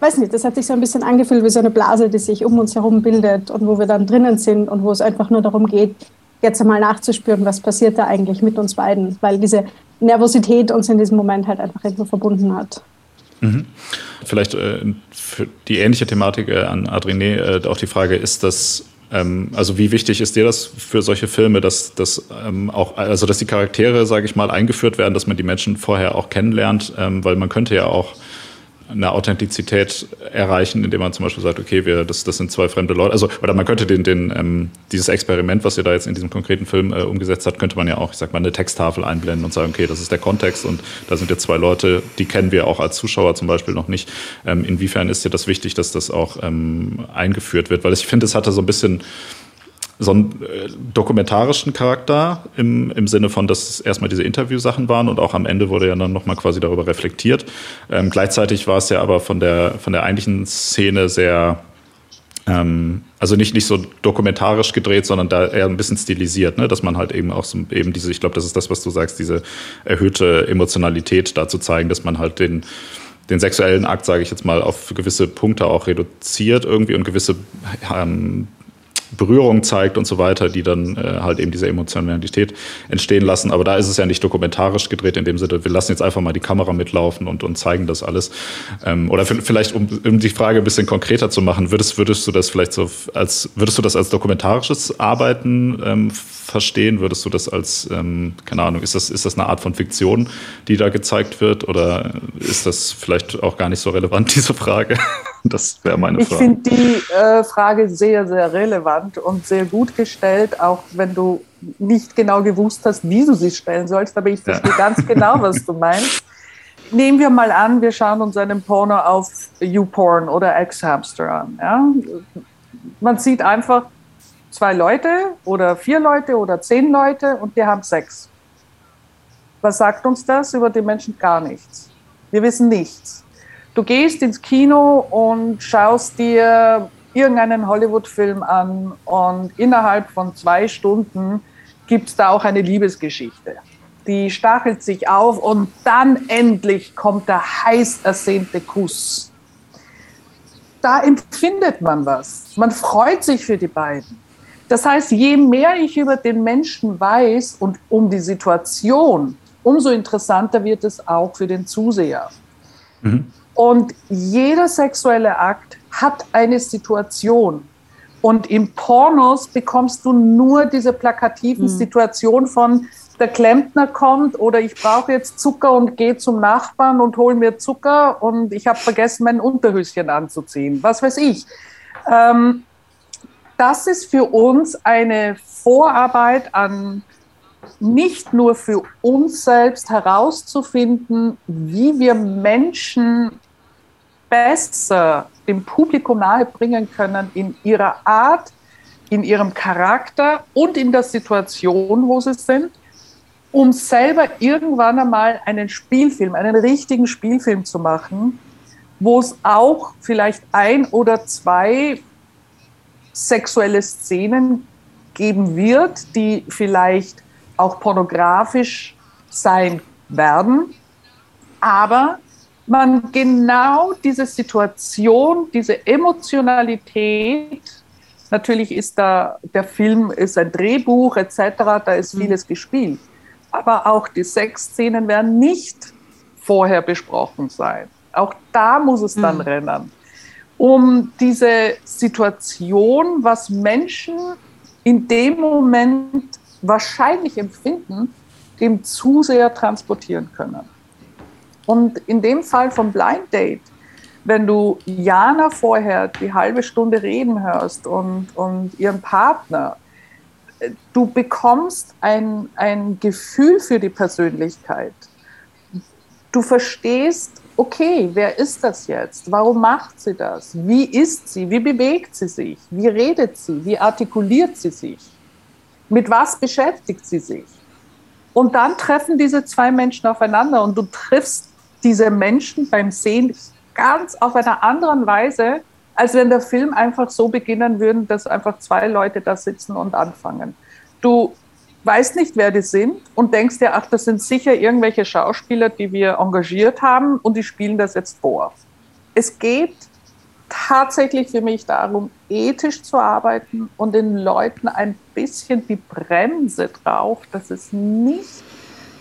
weiß nicht, das hat sich so ein bisschen angefühlt wie so eine Blase, die sich um uns herum bildet und wo wir dann drinnen sind und wo es einfach nur darum geht, jetzt einmal nachzuspüren, was passiert da eigentlich mit uns beiden, weil diese Nervosität uns in diesem Moment halt einfach irgendwo verbunden hat. Mhm. Vielleicht äh, für die ähnliche Thematik äh, an Adrienne äh, auch die Frage, ist das ähm, also wie wichtig ist dir das für solche Filme, dass, dass ähm, auch, also dass die Charaktere, sage ich mal, eingeführt werden, dass man die Menschen vorher auch kennenlernt, ähm, weil man könnte ja auch eine Authentizität erreichen, indem man zum Beispiel sagt, okay, wir, das, das sind zwei fremde Leute. Also, oder man könnte den, den, ähm, dieses Experiment, was ihr da jetzt in diesem konkreten Film äh, umgesetzt habt, könnte man ja auch, ich sag mal, eine Texttafel einblenden und sagen, okay, das ist der Kontext und da sind jetzt zwei Leute, die kennen wir auch als Zuschauer zum Beispiel noch nicht. Ähm, inwiefern ist dir das wichtig, dass das auch ähm, eingeführt wird? Weil ich finde, es hatte so ein bisschen so einen äh, dokumentarischen Charakter im, im Sinne von, dass es erstmal diese Interviewsachen waren und auch am Ende wurde ja dann nochmal quasi darüber reflektiert. Ähm, gleichzeitig war es ja aber von der, von der eigentlichen Szene sehr, ähm, also nicht, nicht so dokumentarisch gedreht, sondern da eher ein bisschen stilisiert, ne? dass man halt eben auch so eben diese, ich glaube, das ist das, was du sagst, diese erhöhte Emotionalität da zu zeigen, dass man halt den, den sexuellen Akt, sage ich jetzt mal, auf gewisse Punkte auch reduziert irgendwie und gewisse ähm, Berührung zeigt und so weiter, die dann äh, halt eben diese Emotionalität entstehen lassen. Aber da ist es ja nicht dokumentarisch gedreht in dem Sinne, wir lassen jetzt einfach mal die Kamera mitlaufen und, und zeigen das alles. Ähm, oder vielleicht, um, um die Frage ein bisschen konkreter zu machen, würdest, würdest du das vielleicht so als, würdest du das als dokumentarisches Arbeiten ähm, verstehen? Würdest du das als, ähm, keine Ahnung, ist das, ist das eine Art von Fiktion, die da gezeigt wird? Oder ist das vielleicht auch gar nicht so relevant, diese Frage? Das wäre meine Frage. Ich finde die äh, Frage sehr, sehr relevant und sehr gut gestellt, auch wenn du nicht genau gewusst hast, wie du sie stellen sollst. Aber ich verstehe ja. ganz genau, was du meinst. Nehmen wir mal an, wir schauen uns einen Porno auf YouPorn oder X-Hamster an. Ja? Man sieht einfach zwei Leute oder vier Leute oder zehn Leute und die haben Sex. Was sagt uns das über die Menschen? Gar nichts. Wir wissen nichts. Du gehst ins Kino und schaust dir irgendeinen Hollywood-Film an und innerhalb von zwei Stunden gibt es da auch eine Liebesgeschichte. Die stachelt sich auf und dann endlich kommt der heiß ersehnte Kuss. Da empfindet man was. Man freut sich für die beiden. Das heißt, je mehr ich über den Menschen weiß und um die Situation, umso interessanter wird es auch für den Zuseher. Mhm. Und jeder sexuelle Akt hat eine Situation. Und im Pornos bekommst du nur diese plakativen mhm. Situationen von, der Klempner kommt oder ich brauche jetzt Zucker und gehe zum Nachbarn und hole mir Zucker und ich habe vergessen, mein Unterhöschen anzuziehen. Was weiß ich. Ähm, das ist für uns eine Vorarbeit an nicht nur für uns selbst herauszufinden, wie wir Menschen besser dem Publikum nahebringen können in ihrer Art, in ihrem Charakter und in der Situation, wo sie sind, um selber irgendwann einmal einen Spielfilm, einen richtigen Spielfilm zu machen, wo es auch vielleicht ein oder zwei sexuelle Szenen geben wird, die vielleicht auch pornografisch sein werden, aber man genau diese Situation, diese Emotionalität, natürlich ist da der Film ist ein Drehbuch etc., da ist mhm. vieles gespielt, aber auch die Sexszenen werden nicht vorher besprochen sein. Auch da muss es dann mhm. rennen um diese Situation, was Menschen in dem Moment wahrscheinlich empfinden, dem Zuseher transportieren können. Und in dem Fall vom Blind Date, wenn du Jana vorher die halbe Stunde reden hörst und, und ihren Partner, du bekommst ein, ein Gefühl für die Persönlichkeit. Du verstehst, okay, wer ist das jetzt? Warum macht sie das? Wie ist sie? Wie bewegt sie sich? Wie redet sie? Wie artikuliert sie sich? Mit was beschäftigt sie sich? Und dann treffen diese zwei Menschen aufeinander und du triffst diese Menschen beim Sehen ganz auf einer anderen Weise, als wenn der Film einfach so beginnen würde, dass einfach zwei Leute da sitzen und anfangen. Du weißt nicht, wer die sind und denkst dir, ach, das sind sicher irgendwelche Schauspieler, die wir engagiert haben und die spielen das jetzt vor. Es geht tatsächlich für mich darum, ethisch zu arbeiten und den Leuten ein bisschen die Bremse drauf, dass es nicht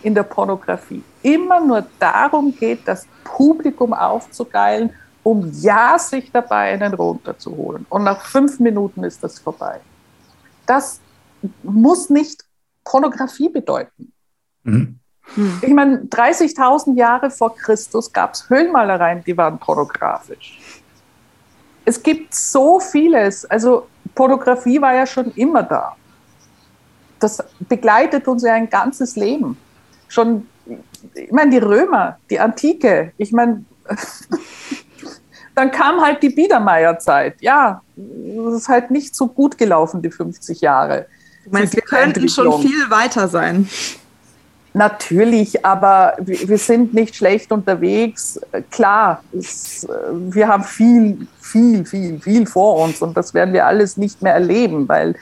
in der Pornografie immer nur darum geht, das Publikum aufzugeilen, um ja sich dabei einen runterzuholen. Und nach fünf Minuten ist das vorbei. Das muss nicht Pornografie bedeuten. Mhm. Ich meine, 30.000 Jahre vor Christus gab es Höhlenmalereien, die waren pornografisch. Es gibt so vieles. Also Pornografie war ja schon immer da. Das begleitet uns ja ein ganzes Leben. Schon, ich meine, die Römer, die Antike, ich meine, dann kam halt die Biedermeierzeit. Ja, es ist halt nicht so gut gelaufen, die 50 Jahre. Du meinst, wir könnten schon viel weiter sein. Natürlich, aber wir sind nicht schlecht unterwegs. Klar, es, wir haben viel, viel, viel, viel vor uns und das werden wir alles nicht mehr erleben, weil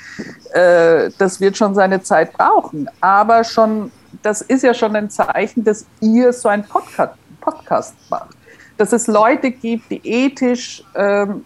äh, das wird schon seine Zeit brauchen. Aber schon, das ist ja schon ein Zeichen, dass ihr so einen Podcast, Podcast macht. Dass es Leute gibt, die ethisch ähm,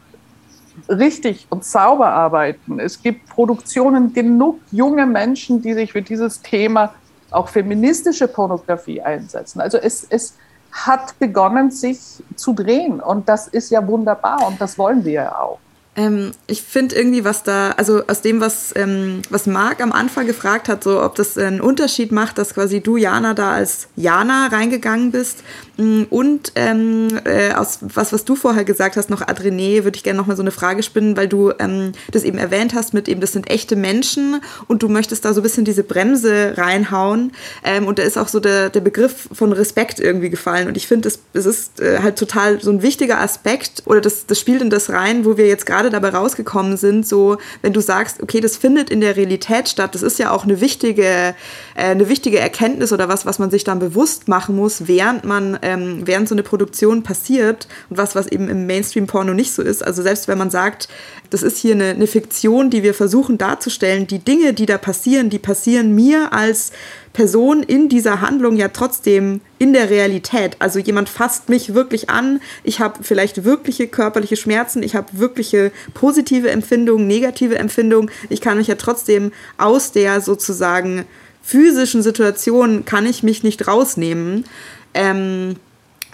richtig und sauber arbeiten. Es gibt Produktionen, genug junge Menschen, die sich für dieses Thema auch feministische Pornografie einsetzen. Also es, es hat begonnen, sich zu drehen und das ist ja wunderbar und das wollen wir ja auch. Ähm, ich finde irgendwie, was da, also aus dem, was, ähm, was Marc am Anfang gefragt hat, so ob das einen Unterschied macht, dass quasi du, Jana, da als Jana reingegangen bist. Mm, und ähm, äh, aus was, was du vorher gesagt hast, noch Adrené, würde ich gerne noch mal so eine Frage spinnen, weil du ähm, das eben erwähnt hast mit eben, das sind echte Menschen und du möchtest da so ein bisschen diese Bremse reinhauen. Ähm, und da ist auch so der, der Begriff von Respekt irgendwie gefallen. Und ich finde, es ist äh, halt total so ein wichtiger Aspekt oder das, das spielt in das rein, wo wir jetzt gerade gerade dabei rausgekommen sind, so wenn du sagst, okay, das findet in der Realität statt, das ist ja auch eine wichtige, äh, eine wichtige Erkenntnis oder was, was man sich dann bewusst machen muss, während man, ähm, während so eine Produktion passiert und was, was eben im Mainstream-Porno nicht so ist. Also selbst wenn man sagt, das ist hier eine, eine Fiktion, die wir versuchen darzustellen, die Dinge, die da passieren, die passieren mir als Person in dieser Handlung ja trotzdem in der Realität. Also jemand fasst mich wirklich an, ich habe vielleicht wirkliche körperliche Schmerzen, ich habe wirkliche positive Empfindungen, negative Empfindungen. Ich kann mich ja trotzdem aus der sozusagen physischen Situation, kann ich mich nicht rausnehmen. Ähm,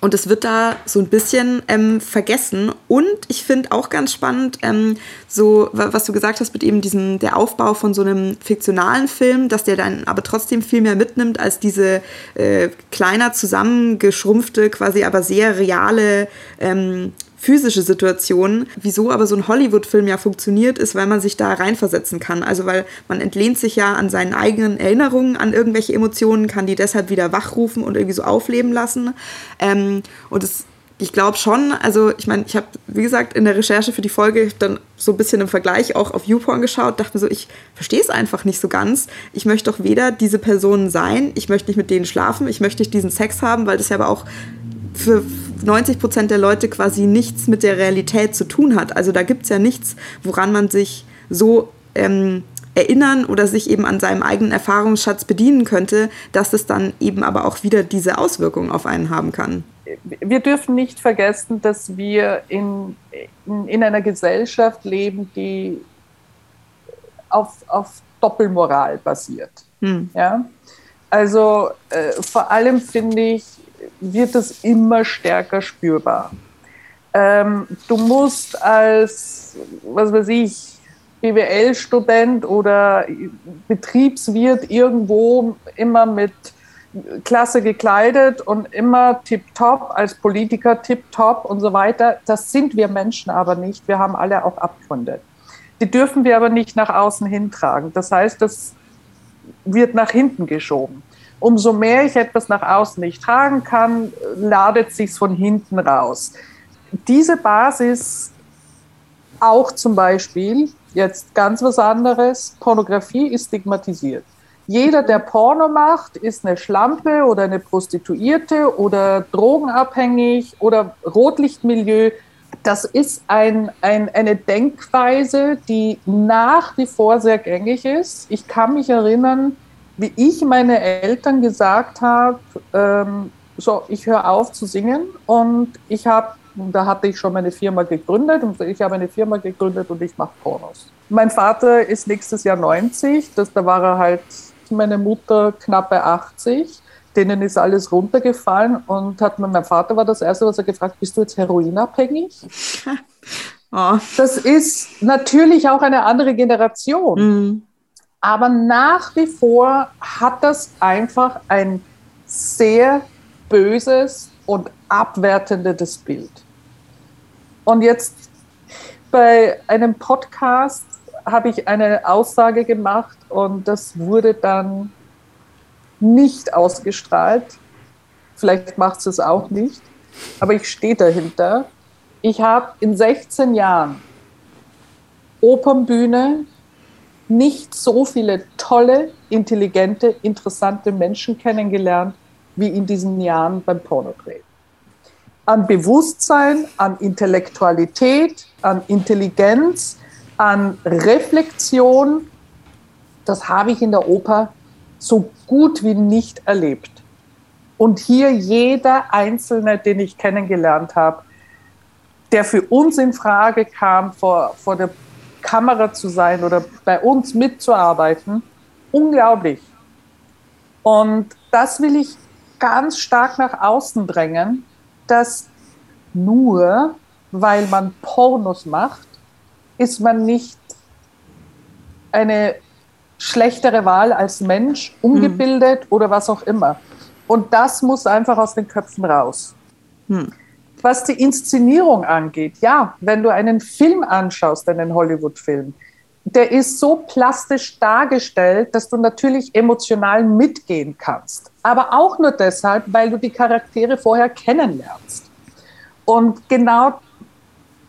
und es wird da so ein bisschen ähm, vergessen. Und ich finde auch ganz spannend, ähm, so was du gesagt hast mit eben diesem, der Aufbau von so einem fiktionalen Film, dass der dann aber trotzdem viel mehr mitnimmt als diese äh, kleiner zusammengeschrumpfte, quasi aber sehr reale ähm, physische Situationen. Wieso aber so ein Hollywood-Film ja funktioniert, ist, weil man sich da reinversetzen kann. Also weil man entlehnt sich ja an seinen eigenen Erinnerungen an irgendwelche Emotionen, kann die deshalb wieder wachrufen und irgendwie so aufleben lassen. Ähm, und es ich glaube schon, also ich meine, ich habe, wie gesagt, in der Recherche für die Folge dann so ein bisschen im Vergleich auch auf YouPorn geschaut, dachte mir so, ich verstehe es einfach nicht so ganz. Ich möchte doch weder diese Personen sein, ich möchte nicht mit denen schlafen, ich möchte nicht diesen Sex haben, weil das ja aber auch für 90 Prozent der Leute quasi nichts mit der Realität zu tun hat. Also da gibt es ja nichts, woran man sich so ähm, erinnern oder sich eben an seinem eigenen Erfahrungsschatz bedienen könnte, dass es dann eben aber auch wieder diese Auswirkungen auf einen haben kann. Wir dürfen nicht vergessen, dass wir in, in, in einer Gesellschaft leben, die auf, auf Doppelmoral basiert. Hm. Ja? Also äh, vor allem finde ich, wird es immer stärker spürbar. Ähm, du musst als, was weiß ich, BWL-Student oder Betriebswirt irgendwo immer mit Klasse gekleidet und immer tipptopp, als Politiker tipptopp und so weiter. Das sind wir Menschen aber nicht. Wir haben alle auch Abgründe. Die dürfen wir aber nicht nach außen hintragen. Das heißt, das wird nach hinten geschoben umso mehr ich etwas nach außen nicht tragen kann, ladet sich von hinten raus. Diese Basis auch zum Beispiel, jetzt ganz was anderes, Pornografie ist stigmatisiert. Jeder, der Porno macht, ist eine Schlampe oder eine Prostituierte oder drogenabhängig oder Rotlichtmilieu. Das ist ein, ein, eine Denkweise, die nach wie vor sehr gängig ist. Ich kann mich erinnern, wie ich meine Eltern gesagt habe, ähm, so, ich höre auf zu singen und ich habe, da hatte ich schon meine Firma gegründet und ich habe eine Firma gegründet und ich mache Pornos. Mein Vater ist nächstes Jahr 90, das, da war er halt, meine Mutter knappe 80, denen ist alles runtergefallen und hat mein Vater war das erste, was er gefragt, bist du jetzt heroinabhängig? oh. Das ist natürlich auch eine andere Generation. Mhm. Aber nach wie vor hat das einfach ein sehr böses und abwertendes Bild. Und jetzt bei einem Podcast habe ich eine Aussage gemacht und das wurde dann nicht ausgestrahlt. Vielleicht macht es auch nicht, aber ich stehe dahinter. Ich habe in 16 Jahren Opernbühne, nicht so viele tolle, intelligente, interessante Menschen kennengelernt wie in diesen Jahren beim Pornodreh. An Bewusstsein, an Intellektualität, an Intelligenz, an Reflexion, das habe ich in der Oper so gut wie nicht erlebt. Und hier jeder Einzelne, den ich kennengelernt habe, der für uns in Frage kam vor, vor der Kamera zu sein oder bei uns mitzuarbeiten, unglaublich. Und das will ich ganz stark nach außen drängen, dass nur weil man Pornos macht, ist man nicht eine schlechtere Wahl als Mensch, umgebildet hm. oder was auch immer. Und das muss einfach aus den Köpfen raus. Hm. Was die Inszenierung angeht, ja, wenn du einen Film anschaust, einen Hollywood-Film, der ist so plastisch dargestellt, dass du natürlich emotional mitgehen kannst. Aber auch nur deshalb, weil du die Charaktere vorher kennenlernst. Und genau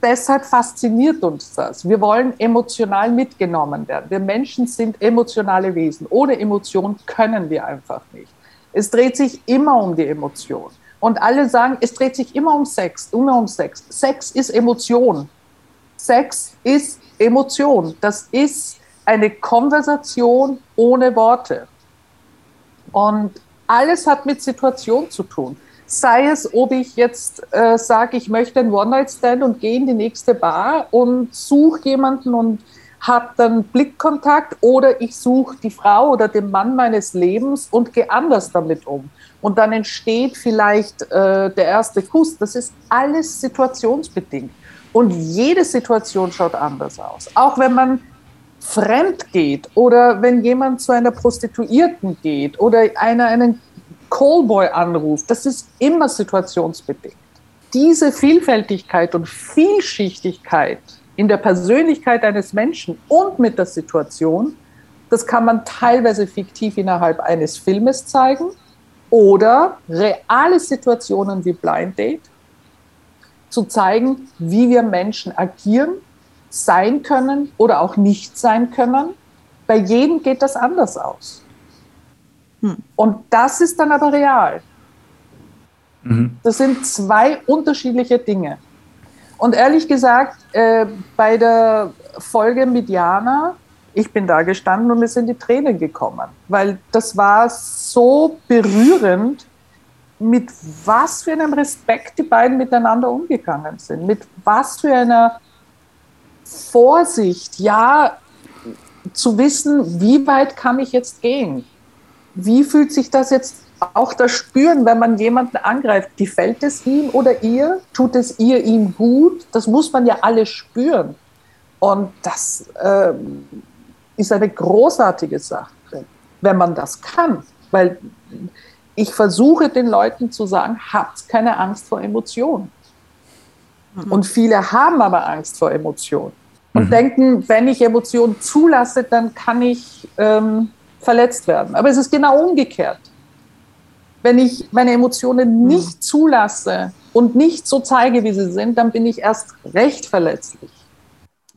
deshalb fasziniert uns das. Wir wollen emotional mitgenommen werden. Wir Menschen sind emotionale Wesen. Ohne Emotion können wir einfach nicht. Es dreht sich immer um die Emotion. Und alle sagen, es dreht sich immer um Sex, immer um Sex. Sex ist Emotion. Sex ist Emotion. Das ist eine Konversation ohne Worte. Und alles hat mit Situation zu tun. Sei es, ob ich jetzt äh, sage, ich möchte einen One-Night-Stand und gehe in die nächste Bar und suche jemanden und habe dann Blickkontakt oder ich suche die Frau oder den Mann meines Lebens und gehe anders damit um. Und dann entsteht vielleicht äh, der erste Kuss. Das ist alles situationsbedingt. Und jede Situation schaut anders aus. Auch wenn man fremd geht oder wenn jemand zu einer Prostituierten geht oder einer einen Callboy anruft, das ist immer situationsbedingt. Diese Vielfältigkeit und Vielschichtigkeit in der Persönlichkeit eines Menschen und mit der Situation, das kann man teilweise fiktiv innerhalb eines Filmes zeigen oder reale Situationen wie Blind Date zu zeigen, wie wir Menschen agieren, sein können oder auch nicht sein können. Bei jedem geht das anders aus. Hm. Und das ist dann aber real. Mhm. Das sind zwei unterschiedliche Dinge. Und ehrlich gesagt, äh, bei der Folge mit Jana, ich bin da gestanden und mir sind die Tränen gekommen, weil das war so berührend, mit was für einem Respekt die beiden miteinander umgegangen sind, mit was für einer Vorsicht, ja, zu wissen, wie weit kann ich jetzt gehen? Wie fühlt sich das jetzt auch das Spüren, wenn man jemanden angreift? Gefällt es ihm oder ihr? Tut es ihr ihm gut? Das muss man ja alle spüren. Und das äh, ist eine großartige Sache, wenn man das kann. Weil ich versuche den Leuten zu sagen, habt keine Angst vor Emotionen. Mhm. Und viele haben aber Angst vor Emotionen und mhm. denken, wenn ich Emotionen zulasse, dann kann ich ähm, verletzt werden. Aber es ist genau umgekehrt. Wenn ich meine Emotionen mhm. nicht zulasse und nicht so zeige, wie sie sind, dann bin ich erst recht verletzlich.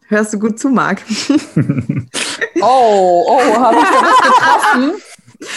Hörst du gut zu, Marc? oh, oh, habe ich da was getroffen?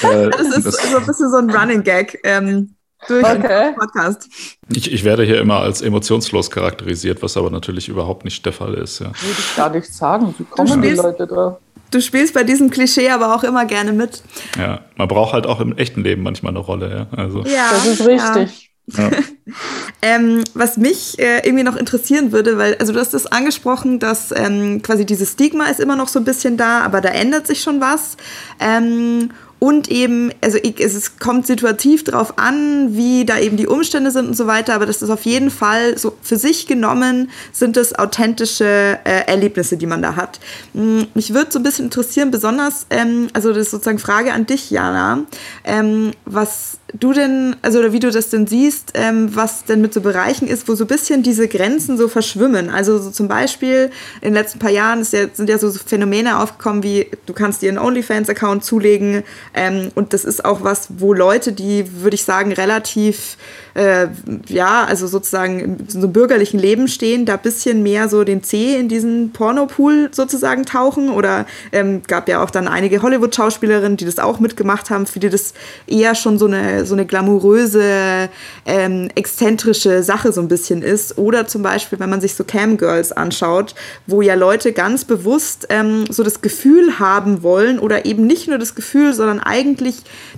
Äh, das ist das so ein bisschen so ein Running Gag. Ähm, durch okay. Podcast. Ich, ich, werde hier immer als emotionslos charakterisiert, was aber natürlich überhaupt nicht der Fall ist. Ja. Würde ich gar nicht sagen. Wie kommen spielst, die Leute drauf? Du spielst bei diesem Klischee aber auch immer gerne mit. Ja, man braucht halt auch im echten Leben manchmal eine Rolle. Ja, also. ja das ist richtig. Ja. ähm, was mich äh, irgendwie noch interessieren würde, weil, also du hast es das angesprochen, dass ähm, quasi dieses Stigma ist immer noch so ein bisschen da, aber da ändert sich schon was. Ähm, und eben, also ich, es kommt situativ drauf an, wie da eben die Umstände sind und so weiter, aber das ist auf jeden Fall so für sich genommen, sind es authentische äh, Erlebnisse, die man da hat. Hm, mich würde so ein bisschen interessieren, besonders, ähm, also das ist sozusagen Frage an dich, Jana, ähm, was du denn, also oder wie du das denn siehst, ähm, was denn mit so Bereichen ist, wo so ein bisschen diese Grenzen so verschwimmen. Also so zum Beispiel in den letzten paar Jahren ja, sind ja so Phänomene aufgekommen wie, du kannst dir einen OnlyFans-Account zulegen ähm, und das ist auch was, wo Leute, die, würde ich sagen, relativ äh, ja, also sozusagen in so einem bürgerlichen Leben stehen, da ein bisschen mehr so den C in diesen Pornopool sozusagen tauchen. Oder ähm, gab ja auch dann einige Hollywood-Schauspielerinnen, die das auch mitgemacht haben, für die das eher schon so eine, so eine glamouröse, ähm, exzentrische Sache so ein bisschen ist. Oder zum Beispiel, wenn man sich so Cam-Girls anschaut, wo ja Leute ganz bewusst ähm, so das Gefühl haben wollen oder eben nicht nur das Gefühl, sondern eigentlich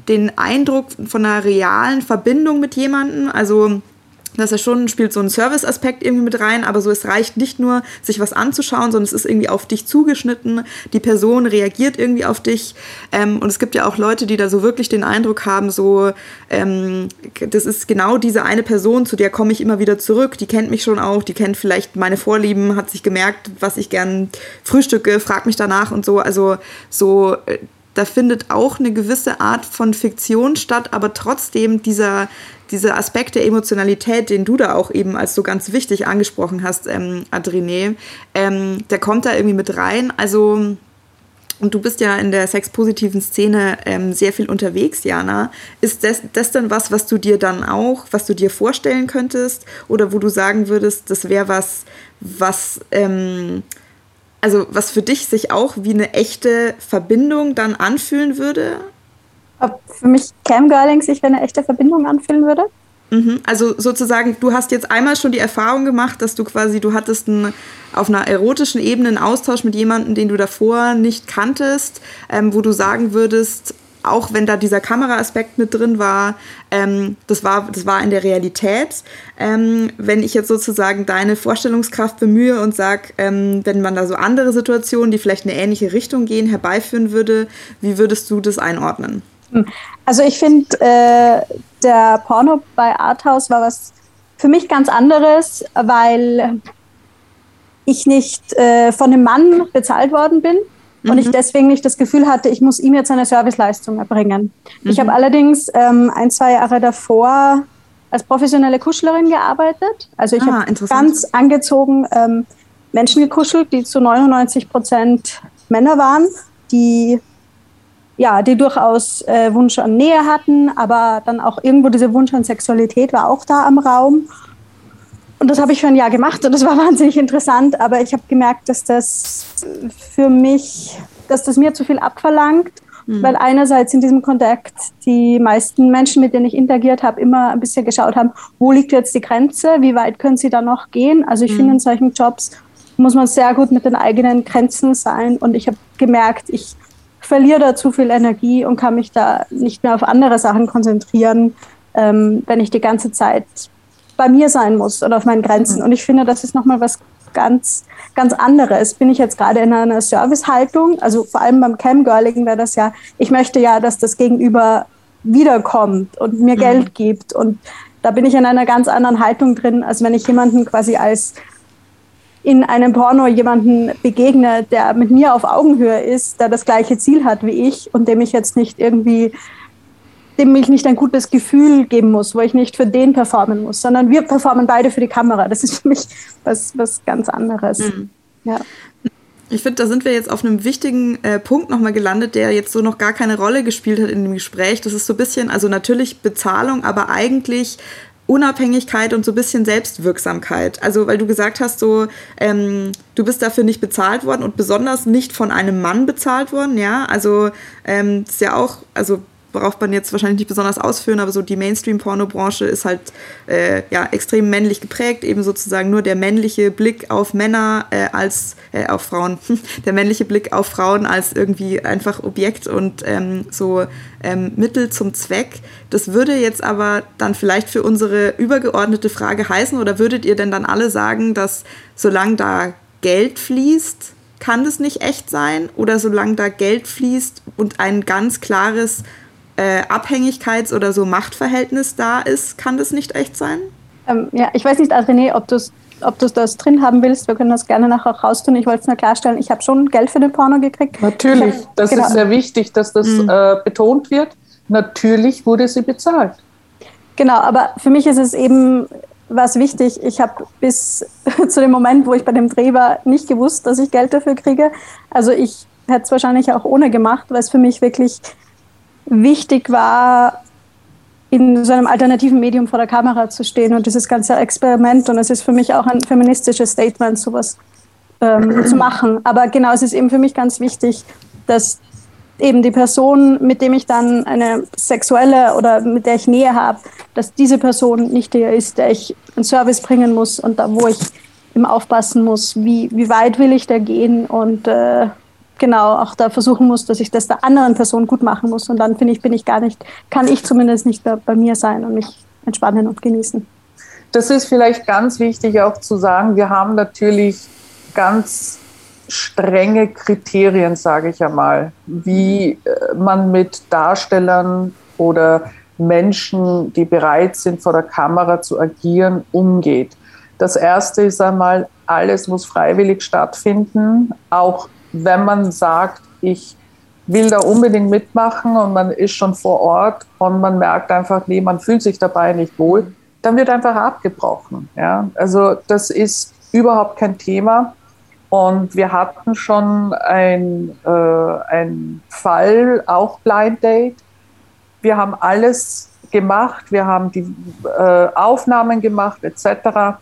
den Eindruck von einer realen Verbindung mit jemandem also dass er schon spielt so einen Service-Aspekt irgendwie mit rein, aber so es reicht nicht nur, sich was anzuschauen, sondern es ist irgendwie auf dich zugeschnitten. Die Person reagiert irgendwie auf dich. Ähm, und es gibt ja auch Leute, die da so wirklich den Eindruck haben, so, ähm, das ist genau diese eine Person, zu der komme ich immer wieder zurück. Die kennt mich schon auch, die kennt vielleicht meine Vorlieben, hat sich gemerkt, was ich gern frühstücke, fragt mich danach und so. Also so äh, da findet auch eine gewisse Art von Fiktion statt, aber trotzdem dieser, dieser Aspekt der Emotionalität, den du da auch eben als so ganz wichtig angesprochen hast, ähm, Adrine, ähm, der kommt da irgendwie mit rein. Also, und du bist ja in der sexpositiven Szene ähm, sehr viel unterwegs, Jana. Ist das, das dann was, was du dir dann auch, was du dir vorstellen könntest? Oder wo du sagen würdest, das wäre was, was ähm, also was für dich sich auch wie eine echte Verbindung dann anfühlen würde? Ob für mich Camgirling sich eine echte Verbindung anfühlen würde? Mhm. Also sozusagen, du hast jetzt einmal schon die Erfahrung gemacht, dass du quasi, du hattest einen, auf einer erotischen Ebene einen Austausch mit jemandem, den du davor nicht kanntest, ähm, wo du sagen würdest, auch wenn da dieser Kameraaspekt mit drin war, ähm, das war, das war in der Realität. Ähm, wenn ich jetzt sozusagen deine Vorstellungskraft bemühe und sage, ähm, wenn man da so andere Situationen, die vielleicht in eine ähnliche Richtung gehen, herbeiführen würde, wie würdest du das einordnen? Hm. Also ich finde, äh, der Porno bei Arthouse war was für mich ganz anderes, weil ich nicht äh, von einem Mann bezahlt worden bin, und ich mhm. deswegen nicht das Gefühl hatte, ich muss ihm jetzt eine Serviceleistung erbringen. Mhm. Ich habe allerdings ähm, ein, zwei Jahre davor als professionelle Kuschlerin gearbeitet. Also ich ah, habe ganz angezogen ähm, Menschen gekuschelt, die zu 99 Prozent Männer waren, die ja, die durchaus äh, Wunsch an Nähe hatten, aber dann auch irgendwo dieser Wunsch an Sexualität war auch da am Raum. Und das habe ich für ein Jahr gemacht und das war wahnsinnig interessant, aber ich habe gemerkt, dass das für mich, dass das mir zu viel abverlangt, mhm. weil einerseits in diesem Kontakt die meisten Menschen, mit denen ich interagiert habe, immer ein bisschen geschaut haben, wo liegt jetzt die Grenze, wie weit können sie da noch gehen. Also ich mhm. finde, in solchen Jobs muss man sehr gut mit den eigenen Grenzen sein und ich habe gemerkt, ich verliere da zu viel Energie und kann mich da nicht mehr auf andere Sachen konzentrieren, ähm, wenn ich die ganze Zeit bei mir sein muss oder auf meinen Grenzen. Mhm. Und ich finde, das ist nochmal was ganz, ganz anderes. Bin ich jetzt gerade in einer Servicehaltung, also vor allem beim Camgirling wäre das ja, ich möchte ja, dass das Gegenüber wiederkommt und mir mhm. Geld gibt. Und da bin ich in einer ganz anderen Haltung drin, als wenn ich jemanden quasi als in einem Porno jemanden begegne, der mit mir auf Augenhöhe ist, der das gleiche Ziel hat wie ich und dem ich jetzt nicht irgendwie dem ich nicht ein gutes Gefühl geben muss, wo ich nicht für den performen muss, sondern wir performen beide für die Kamera. Das ist für mich was, was ganz anderes. Mhm. Ja. Ich finde, da sind wir jetzt auf einem wichtigen äh, Punkt nochmal gelandet, der jetzt so noch gar keine Rolle gespielt hat in dem Gespräch. Das ist so ein bisschen, also natürlich Bezahlung, aber eigentlich Unabhängigkeit und so ein bisschen Selbstwirksamkeit. Also, weil du gesagt hast, so, ähm, du bist dafür nicht bezahlt worden und besonders nicht von einem Mann bezahlt worden, ja. Also, ähm, ist ja auch, also braucht man jetzt wahrscheinlich nicht besonders ausführen, aber so die Mainstream-Porno-Branche ist halt äh, ja, extrem männlich geprägt, eben sozusagen nur der männliche Blick auf Männer äh, als, äh, auf Frauen, der männliche Blick auf Frauen als irgendwie einfach Objekt und ähm, so ähm, Mittel zum Zweck. Das würde jetzt aber dann vielleicht für unsere übergeordnete Frage heißen, oder würdet ihr denn dann alle sagen, dass solange da Geld fließt, kann das nicht echt sein? Oder solange da Geld fließt und ein ganz klares äh, Abhängigkeits- oder so Machtverhältnis da ist, kann das nicht echt sein? Ähm, ja, ich weiß nicht, René, ob du ob du das drin haben willst, wir können das gerne nachher raustun. Ich wollte es nur klarstellen, ich habe schon Geld für den Porno gekriegt. Natürlich, hab, das genau. ist sehr wichtig, dass das mhm. äh, betont wird. Natürlich wurde sie bezahlt. Genau, aber für mich ist es eben was wichtig. Ich habe bis zu dem Moment, wo ich bei dem Dreh war, nicht gewusst, dass ich Geld dafür kriege. Also ich hätte es wahrscheinlich auch ohne gemacht, weil es für mich wirklich wichtig war, in so einem alternativen Medium vor der Kamera zu stehen und dieses ganze Experiment. Und es ist für mich auch ein feministisches Statement, sowas ähm, zu machen. Aber genau, es ist eben für mich ganz wichtig, dass eben die Person, mit dem ich dann eine sexuelle oder mit der ich Nähe habe, dass diese Person nicht der ist, der ich einen Service bringen muss und da, wo ich immer aufpassen muss, wie, wie weit will ich da gehen und äh, genau auch da versuchen muss, dass ich das der anderen Person gut machen muss. Und dann finde ich, bin ich gar nicht, kann ich zumindest nicht bei, bei mir sein und mich entspannen und genießen. das ist vielleicht ganz wichtig auch zu sagen, wir haben natürlich ganz strenge Kriterien, sage ich einmal, wie äh, man mit Darstellern oder Menschen, die bereit sind, vor der Kamera zu agieren, umgeht. Das erste ist einmal, alles muss freiwillig stattfinden, auch wenn man sagt, ich will da unbedingt mitmachen und man ist schon vor Ort und man merkt einfach, nee, man fühlt sich dabei nicht wohl, dann wird einfach abgebrochen. Ja? Also das ist überhaupt kein Thema. Und wir hatten schon ein, äh, einen Fall, auch Blind Date. Wir haben alles gemacht, wir haben die äh, Aufnahmen gemacht etc.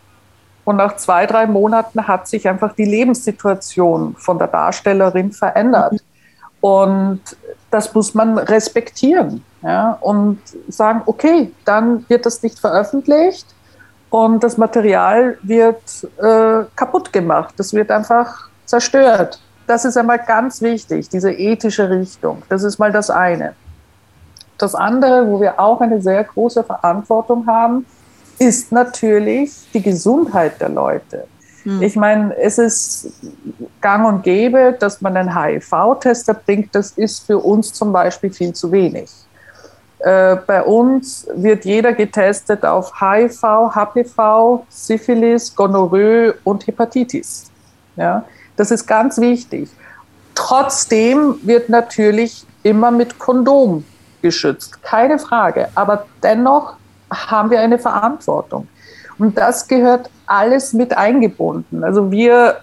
Und nach zwei, drei Monaten hat sich einfach die Lebenssituation von der Darstellerin verändert. Und das muss man respektieren ja, und sagen, okay, dann wird das nicht veröffentlicht und das Material wird äh, kaputt gemacht. Das wird einfach zerstört. Das ist einmal ganz wichtig, diese ethische Richtung. Das ist mal das eine. Das andere, wo wir auch eine sehr große Verantwortung haben, ist natürlich die Gesundheit der Leute. Hm. Ich meine, es ist gang und gäbe, dass man einen HIV-Tester bringt. Das ist für uns zum Beispiel viel zu wenig. Äh, bei uns wird jeder getestet auf HIV, HPV, Syphilis, Gonorrhoe und Hepatitis. Ja, das ist ganz wichtig. Trotzdem wird natürlich immer mit Kondom geschützt, keine Frage. Aber dennoch haben wir eine Verantwortung. Und das gehört alles mit eingebunden. Also wir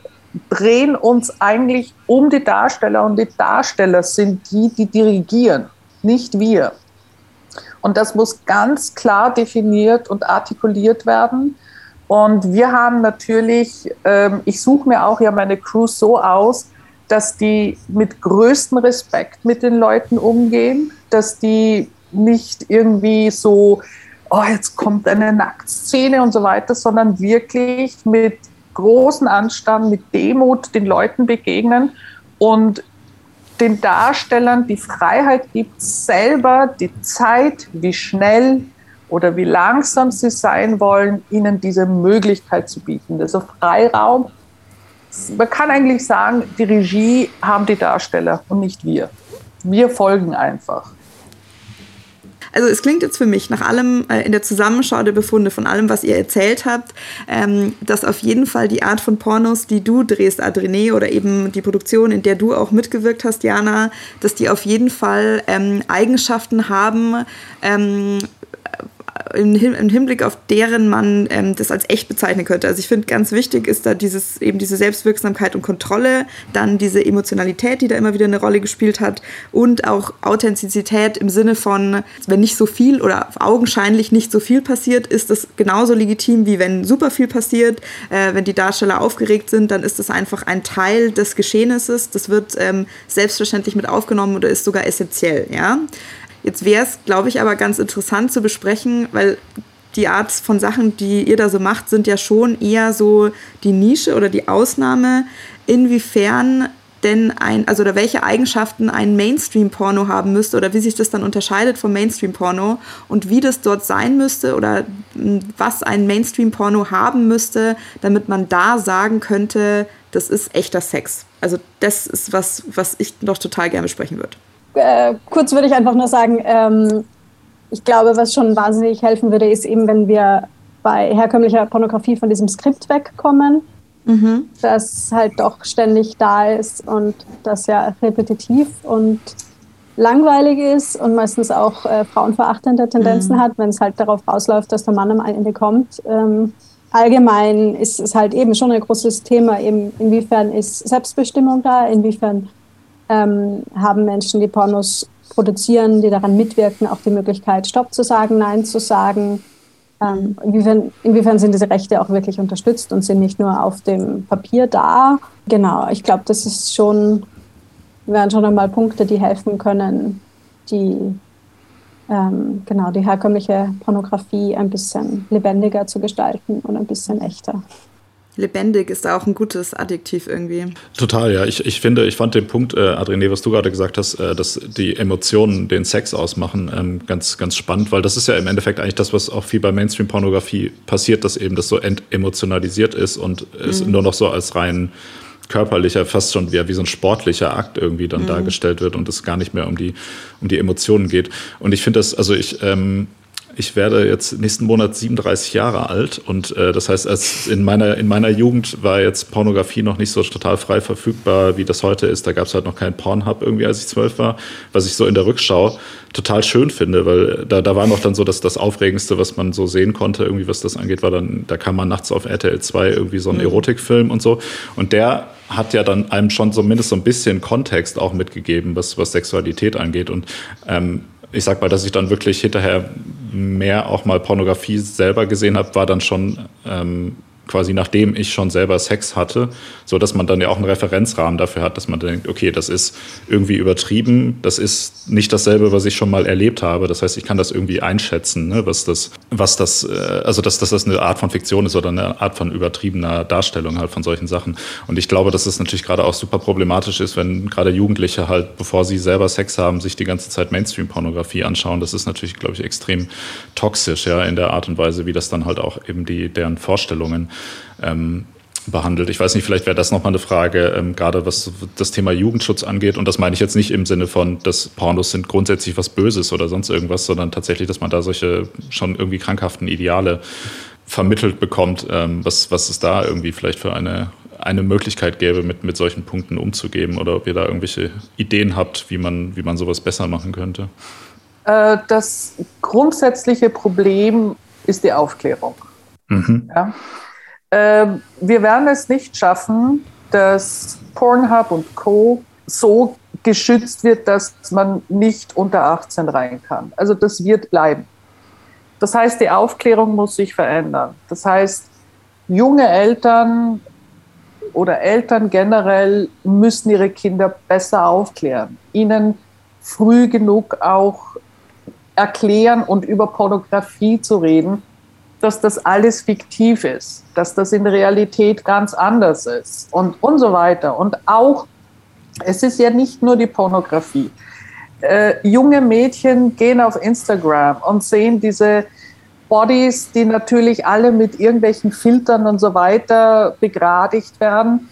drehen uns eigentlich um die Darsteller und die Darsteller sind die, die dirigieren, nicht wir. Und das muss ganz klar definiert und artikuliert werden. Und wir haben natürlich, ähm, ich suche mir auch ja meine Crew so aus, dass die mit größtem Respekt mit den Leuten umgehen, dass die nicht irgendwie so, oh, jetzt kommt eine Nacktszene und so weiter, sondern wirklich mit großen Anstand, mit Demut den Leuten begegnen und den Darstellern die Freiheit gibt, selber die Zeit, wie schnell oder wie langsam sie sein wollen, ihnen diese Möglichkeit zu bieten. Also Freiraum. Man kann eigentlich sagen, die Regie haben die Darsteller und nicht wir. Wir folgen einfach. Also es klingt jetzt für mich nach allem äh, in der Zusammenschau der Befunde von allem, was ihr erzählt habt, ähm, dass auf jeden Fall die Art von Pornos, die du drehst, Adrene, oder eben die Produktion, in der du auch mitgewirkt hast, Jana, dass die auf jeden Fall ähm, Eigenschaften haben, ähm, im, Hinblick auf deren man ähm, das als echt bezeichnen könnte. Also ich finde, ganz wichtig ist da dieses, eben diese Selbstwirksamkeit und Kontrolle, dann diese Emotionalität, die da immer wieder eine Rolle gespielt hat und auch Authentizität im Sinne von, wenn nicht so viel oder augenscheinlich nicht so viel passiert, ist das genauso legitim, wie wenn super viel passiert. Äh, wenn die Darsteller aufgeregt sind, dann ist das einfach ein Teil des Geschehnisses. Das wird ähm, selbstverständlich mit aufgenommen oder ist sogar essentiell. Ja? Jetzt wäre es, glaube ich, aber ganz interessant zu besprechen, weil die Art von Sachen, die ihr da so macht, sind ja schon eher so die Nische oder die Ausnahme. Inwiefern denn ein, also oder welche Eigenschaften ein Mainstream-Porno haben müsste oder wie sich das dann unterscheidet vom Mainstream-Porno und wie das dort sein müsste oder hm, was ein Mainstream-Porno haben müsste, damit man da sagen könnte, das ist echter Sex. Also das ist was, was ich noch total gerne besprechen würde äh, kurz würde ich einfach nur sagen, ähm, ich glaube, was schon wahnsinnig helfen würde, ist eben, wenn wir bei herkömmlicher Pornografie von diesem Skript wegkommen, mhm. das halt doch ständig da ist und das ja repetitiv und langweilig ist und meistens auch äh, frauenverachtende Tendenzen mhm. hat, wenn es halt darauf rausläuft, dass der Mann am Ende kommt. Ähm, allgemein ist es halt eben schon ein großes Thema, eben inwiefern ist Selbstbestimmung da, inwiefern ähm, haben Menschen, die Pornos produzieren, die daran mitwirken, auch die Möglichkeit, Stopp zu sagen, Nein zu sagen. Ähm, inwiefern, inwiefern sind diese Rechte auch wirklich unterstützt und sind nicht nur auf dem Papier da? Genau, ich glaube, das ist schon, wären schon einmal Punkte, die helfen können, die ähm, genau die herkömmliche Pornografie ein bisschen lebendiger zu gestalten und ein bisschen echter. Lebendig ist da auch ein gutes Adjektiv irgendwie. Total, ja. Ich, ich finde, ich fand den Punkt, äh, Adrene, was du gerade gesagt hast, äh, dass die Emotionen den Sex ausmachen, ähm, ganz, ganz spannend, weil das ist ja im Endeffekt eigentlich das, was auch viel bei Mainstream-Pornografie passiert, dass eben das so emotionalisiert ist und mhm. es nur noch so als rein körperlicher, fast schon wie, wie so ein sportlicher Akt irgendwie dann mhm. dargestellt wird und es gar nicht mehr um die, um die Emotionen geht. Und ich finde das, also ich, ähm, ich werde jetzt nächsten Monat 37 Jahre alt und äh, das heißt, als in meiner, in meiner Jugend war jetzt Pornografie noch nicht so total frei verfügbar, wie das heute ist. Da gab es halt noch keinen Pornhub irgendwie, als ich zwölf war, was ich so in der Rückschau total schön finde, weil da, da war noch dann so das, das Aufregendste, was man so sehen konnte, irgendwie was das angeht, war dann, da kam man nachts auf RTL 2 irgendwie so ein mhm. Erotikfilm und so. Und der hat ja dann einem schon zumindest so ein bisschen Kontext auch mitgegeben, was, was Sexualität angeht. Und ähm, ich sag mal, dass ich dann wirklich hinterher mehr auch mal Pornografie selber gesehen habe, war dann schon ähm, quasi nachdem ich schon selber Sex hatte, so dass man dann ja auch einen Referenzrahmen dafür hat, dass man denkt, okay, das ist irgendwie übertrieben, das ist nicht dasselbe, was ich schon mal erlebt habe. Das heißt, ich kann das irgendwie einschätzen, ne, was das, was das, äh, also dass, dass das eine Art von Fiktion ist oder eine Art von übertriebener Darstellung halt von solchen Sachen. Und ich glaube, dass es natürlich gerade auch super problematisch ist, wenn gerade Jugendliche halt, bevor sie selber Sex haben, sich die ganze Zeit Mainstream-Pornografie anschauen. Das ist natürlich, glaube ich, extrem toxisch, ja, in der Art und Weise, wie das dann halt auch eben die, deren Vorstellungen ähm, behandelt. Ich weiß nicht, vielleicht wäre das nochmal eine Frage, ähm, gerade was das Thema Jugendschutz angeht. Und das meine ich jetzt nicht im Sinne von, dass Pornos sind grundsätzlich was Böses oder sonst irgendwas, sondern tatsächlich, dass man da solche schon irgendwie krankhaften Ideale vermittelt bekommt, ähm, was, was es da irgendwie vielleicht für eine, eine Möglichkeit gäbe, mit, mit solchen Punkten umzugehen oder ob ihr da irgendwelche Ideen habt, wie man, wie man sowas besser machen könnte. Äh, das grundsätzliche Problem ist die Aufklärung. Mhm. Ja? Ähm, wir werden es nicht schaffen, dass Pornhub und Co. so geschützt wird, dass man nicht unter 18 rein kann. Also das wird bleiben. Das heißt, die Aufklärung muss sich verändern. Das heißt, junge Eltern oder Eltern generell müssen ihre Kinder besser aufklären, ihnen früh genug auch erklären und über Pornografie zu reden, dass das alles fiktiv ist, dass das in Realität ganz anders ist und, und so weiter. Und auch, es ist ja nicht nur die Pornografie. Äh, junge Mädchen gehen auf Instagram und sehen diese Bodies, die natürlich alle mit irgendwelchen Filtern und so weiter begradigt werden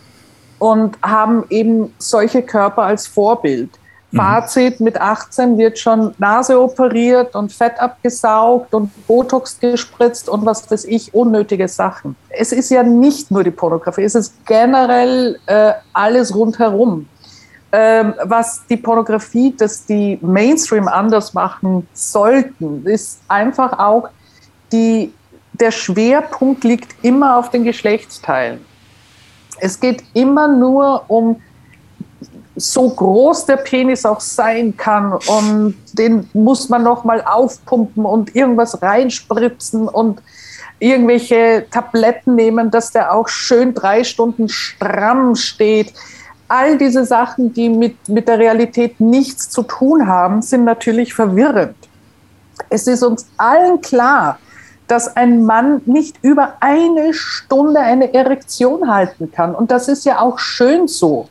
und haben eben solche Körper als Vorbild. Mhm. Fazit, mit 18 wird schon Nase operiert und Fett abgesaugt und Botox gespritzt und was weiß ich, unnötige Sachen. Es ist ja nicht nur die Pornografie, es ist generell äh, alles rundherum. Ähm, was die Pornografie, dass die Mainstream anders machen sollten, ist einfach auch, die, der Schwerpunkt liegt immer auf den Geschlechtsteilen. Es geht immer nur um so groß der Penis auch sein kann und den muss man noch mal aufpumpen und irgendwas reinspritzen und irgendwelche Tabletten nehmen, dass der auch schön drei Stunden stramm steht. All diese Sachen, die mit, mit der Realität nichts zu tun haben, sind natürlich verwirrend. Es ist uns allen klar, dass ein Mann nicht über eine Stunde eine Erektion halten kann. Und das ist ja auch schön so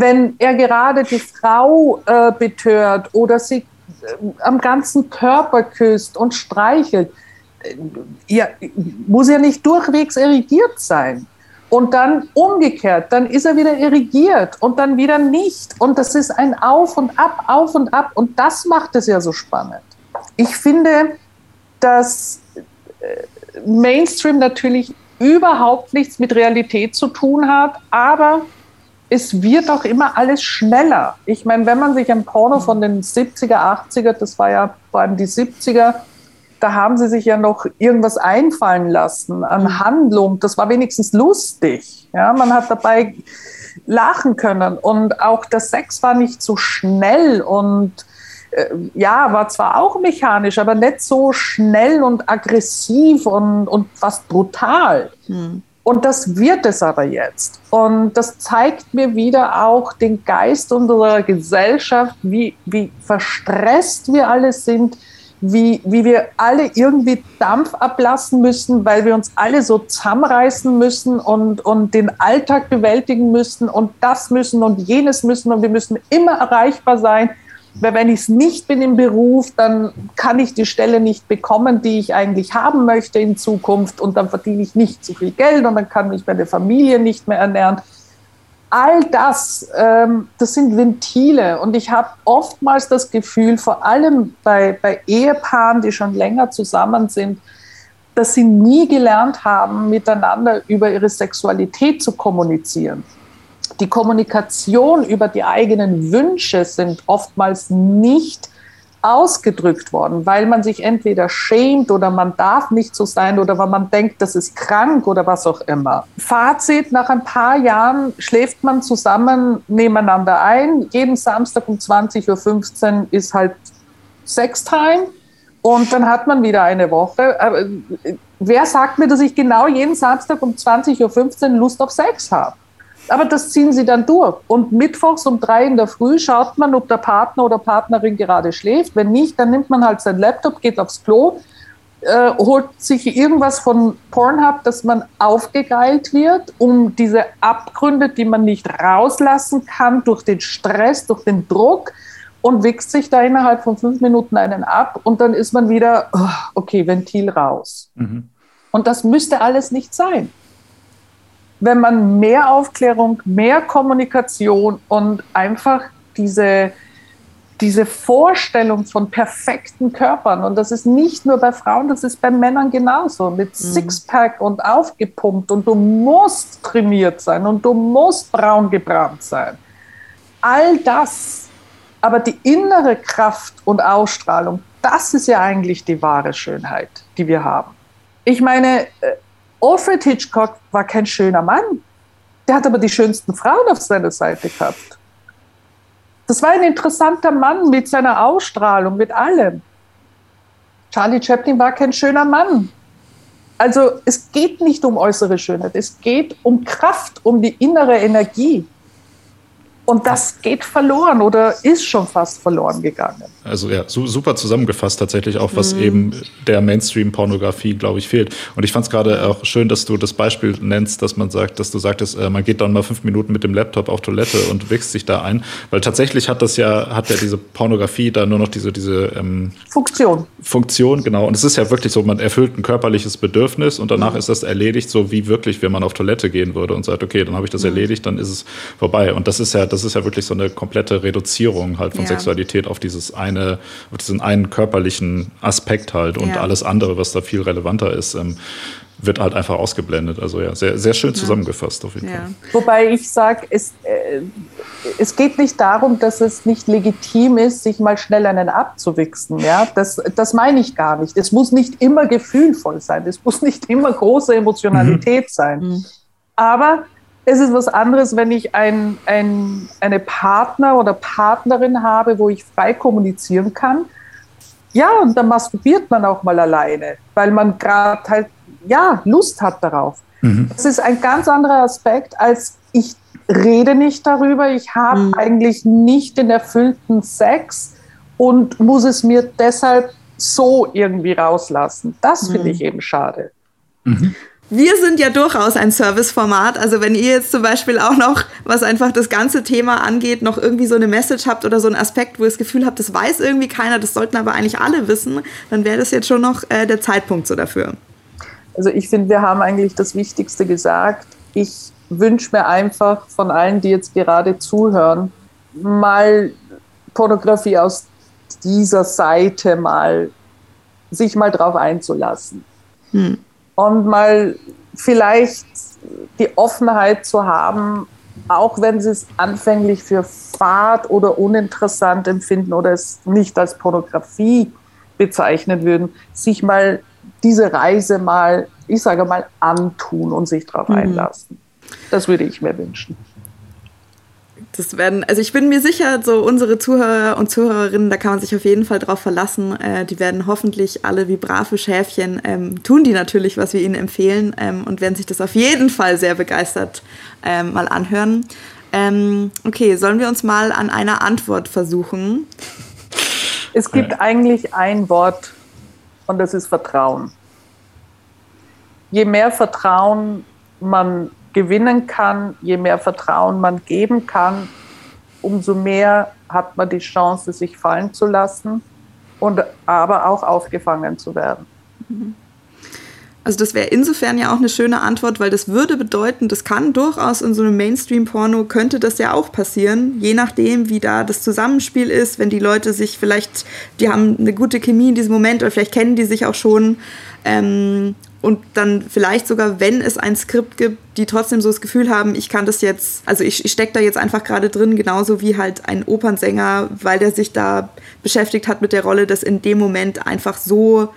wenn er gerade die Frau äh, betört oder sie äh, am ganzen Körper küsst und streichelt, äh, ja, muss er nicht durchwegs irrigiert sein. Und dann umgekehrt, dann ist er wieder irrigiert und dann wieder nicht. Und das ist ein Auf und Ab, Auf und Ab. Und das macht es ja so spannend. Ich finde, dass äh, Mainstream natürlich überhaupt nichts mit Realität zu tun hat, aber es wird auch immer alles schneller. Ich meine, wenn man sich ein Porno von den 70er, 80er, das war ja vor allem die 70er, da haben sie sich ja noch irgendwas einfallen lassen an mhm. Handlung. Das war wenigstens lustig. Ja, man hat dabei lachen können und auch der Sex war nicht so schnell und äh, ja, war zwar auch mechanisch, aber nicht so schnell und aggressiv und, und fast brutal. Mhm. Und das wird es aber jetzt. Und das zeigt mir wieder auch den Geist unserer Gesellschaft, wie, wie verstresst wir alle sind, wie, wie wir alle irgendwie Dampf ablassen müssen, weil wir uns alle so zusammenreißen müssen und, und den Alltag bewältigen müssen und das müssen und jenes müssen und wir müssen immer erreichbar sein. Weil wenn ich es nicht bin im Beruf, dann kann ich die Stelle nicht bekommen, die ich eigentlich haben möchte in Zukunft und dann verdiene ich nicht zu viel Geld und dann kann mich meine Familie nicht mehr ernähren all das, ähm, das sind Ventile. Und ich habe oftmals das Gefühl, vor allem bei, bei Ehepaaren, die schon länger zusammen sind, dass sie nie gelernt haben, miteinander über ihre Sexualität zu kommunizieren. Die Kommunikation über die eigenen Wünsche sind oftmals nicht ausgedrückt worden, weil man sich entweder schämt oder man darf nicht so sein oder weil man denkt, das ist krank oder was auch immer. Fazit, nach ein paar Jahren schläft man zusammen nebeneinander ein. Jeden Samstag um 20.15 Uhr ist halt Sextime und dann hat man wieder eine Woche. Aber wer sagt mir, dass ich genau jeden Samstag um 20.15 Uhr Lust auf Sex habe? Aber das ziehen sie dann durch. Und mittwochs um drei in der Früh schaut man, ob der Partner oder Partnerin gerade schläft. Wenn nicht, dann nimmt man halt sein Laptop, geht aufs Klo, äh, holt sich irgendwas von Pornhub, dass man aufgegeilt wird, um diese Abgründe, die man nicht rauslassen kann durch den Stress, durch den Druck und wichst sich da innerhalb von fünf Minuten einen ab und dann ist man wieder, oh, okay, Ventil raus. Mhm. Und das müsste alles nicht sein wenn man mehr Aufklärung, mehr Kommunikation und einfach diese, diese Vorstellung von perfekten Körpern, und das ist nicht nur bei Frauen, das ist bei Männern genauso, mit mhm. Sixpack und aufgepumpt und du musst trainiert sein und du musst braun gebrannt sein. All das, aber die innere Kraft und Ausstrahlung, das ist ja eigentlich die wahre Schönheit, die wir haben. Ich meine, äh, Alfred Hitchcock war kein schöner Mann. Der hat aber die schönsten Frauen auf seiner Seite gehabt. Das war ein interessanter Mann mit seiner Ausstrahlung, mit allem. Charlie Chaplin war kein schöner Mann. Also es geht nicht um äußere Schönheit, es geht um Kraft, um die innere Energie. Und das geht verloren oder ist schon fast verloren gegangen. Also ja, su super zusammengefasst tatsächlich auch, was mhm. eben der Mainstream-Pornografie, glaube ich, fehlt. Und ich fand es gerade auch schön, dass du das Beispiel nennst, dass man sagt, dass du sagtest, äh, man geht dann mal fünf Minuten mit dem Laptop auf Toilette und wächst sich da ein. Weil tatsächlich hat das ja, hat ja diese Pornografie da nur noch diese, diese ähm, Funktion. Funktion, genau. Und es ist ja wirklich so, man erfüllt ein körperliches Bedürfnis und danach mhm. ist das erledigt, so wie wirklich, wenn man auf Toilette gehen würde und sagt, okay, dann habe ich das mhm. erledigt, dann ist es vorbei. Und das ist ja, das ist ja wirklich so eine komplette Reduzierung halt von ja. Sexualität auf dieses eine, auf diesen einen körperlichen Aspekt halt und ja. alles andere, was da viel relevanter ist. Ähm, wird halt einfach ausgeblendet. Also ja, sehr, sehr schön zusammengefasst auf jeden ja. Fall. Wobei ich sage, es, äh, es geht nicht darum, dass es nicht legitim ist, sich mal schnell einen abzuwichsen. Ja? Das, das meine ich gar nicht. Es muss nicht immer gefühlvoll sein. Es muss nicht immer große Emotionalität mhm. sein. Mhm. Aber es ist was anderes, wenn ich ein, ein, eine Partner oder Partnerin habe, wo ich frei kommunizieren kann. Ja, und dann masturbiert man auch mal alleine, weil man gerade halt, ja, Lust hat darauf. Mhm. Das ist ein ganz anderer Aspekt, als ich rede nicht darüber, ich habe mhm. eigentlich nicht den erfüllten Sex und muss es mir deshalb so irgendwie rauslassen. Das finde mhm. ich eben schade. Wir sind ja durchaus ein Serviceformat. Also wenn ihr jetzt zum Beispiel auch noch, was einfach das ganze Thema angeht, noch irgendwie so eine Message habt oder so einen Aspekt, wo ihr das Gefühl habt, das weiß irgendwie keiner, das sollten aber eigentlich alle wissen, dann wäre das jetzt schon noch äh, der Zeitpunkt so dafür. Also ich finde, wir haben eigentlich das Wichtigste gesagt. Ich wünsche mir einfach von allen, die jetzt gerade zuhören, mal Pornografie aus dieser Seite mal sich mal drauf einzulassen. Hm und mal vielleicht die Offenheit zu haben, auch wenn sie es anfänglich für fad oder uninteressant empfinden oder es nicht als Pornografie bezeichnen würden, sich mal diese Reise mal, ich sage mal, antun und sich darauf mhm. einlassen. Das würde ich mir wünschen das werden, also ich bin mir sicher, so unsere Zuhörer und Zuhörerinnen, da kann man sich auf jeden Fall drauf verlassen. Äh, die werden hoffentlich alle wie brave Schäfchen ähm, tun die natürlich, was wir ihnen empfehlen ähm, und werden sich das auf jeden Fall sehr begeistert ähm, mal anhören. Ähm, okay, sollen wir uns mal an einer Antwort versuchen? Es gibt ja. eigentlich ein Wort und das ist Vertrauen. Je mehr Vertrauen man gewinnen kann, je mehr Vertrauen man geben kann, umso mehr hat man die Chance, sich fallen zu lassen und aber auch aufgefangen zu werden. Also das wäre insofern ja auch eine schöne Antwort, weil das würde bedeuten, das kann durchaus in so einem Mainstream-Porno, könnte das ja auch passieren, je nachdem, wie da das Zusammenspiel ist, wenn die Leute sich vielleicht, die haben eine gute Chemie in diesem Moment oder vielleicht kennen die sich auch schon ähm, und dann vielleicht sogar, wenn es ein Skript gibt, die trotzdem so das Gefühl haben, ich kann das jetzt, also ich, ich stecke da jetzt einfach gerade drin, genauso wie halt ein Opernsänger, weil der sich da beschäftigt hat mit der Rolle, das in dem Moment einfach so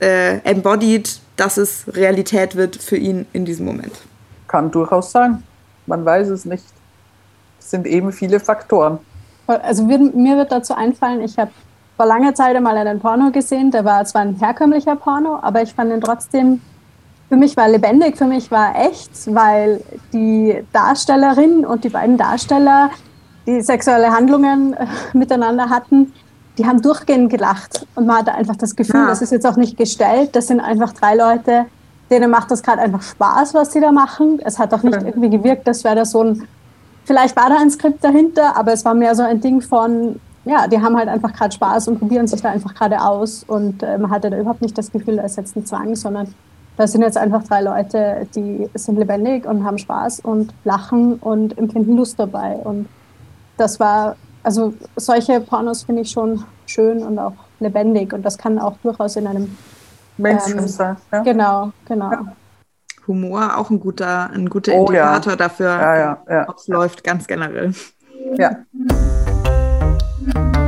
äh, embodied, dass es Realität wird für ihn in diesem Moment. Kann durchaus sein. Man weiß es nicht. Es sind eben viele Faktoren. Also mir wird dazu einfallen, ich habe vor langer Zeit einmal einen Porno gesehen, der war zwar ein herkömmlicher Porno, aber ich fand ihn trotzdem, für mich war lebendig, für mich war echt, weil die Darstellerin und die beiden Darsteller, die sexuelle Handlungen äh, miteinander hatten, die haben durchgehend gelacht. Und man hatte einfach das Gefühl, ja. das ist jetzt auch nicht gestellt. Das sind einfach drei Leute, denen macht das gerade einfach Spaß, was sie da machen. Es hat auch nicht irgendwie gewirkt, das wäre da so ein, vielleicht war da ein Skript dahinter, aber es war mehr so ein Ding von, ja, die haben halt einfach gerade Spaß und probieren sich da einfach gerade aus. Und äh, man hatte da überhaupt nicht das Gefühl, da ist jetzt ein Zwang, sondern da sind jetzt einfach drei Leute, die sind lebendig und haben Spaß und lachen und empfinden Lust dabei. Und das war also solche Pornos finde ich schon schön und auch lebendig und das kann auch durchaus in einem Mainstream ähm, sein. Ja. Genau, genau. Ja. Humor auch ein guter, ein guter oh, Indikator ja. dafür, ob es läuft, ganz generell. Ja. thank you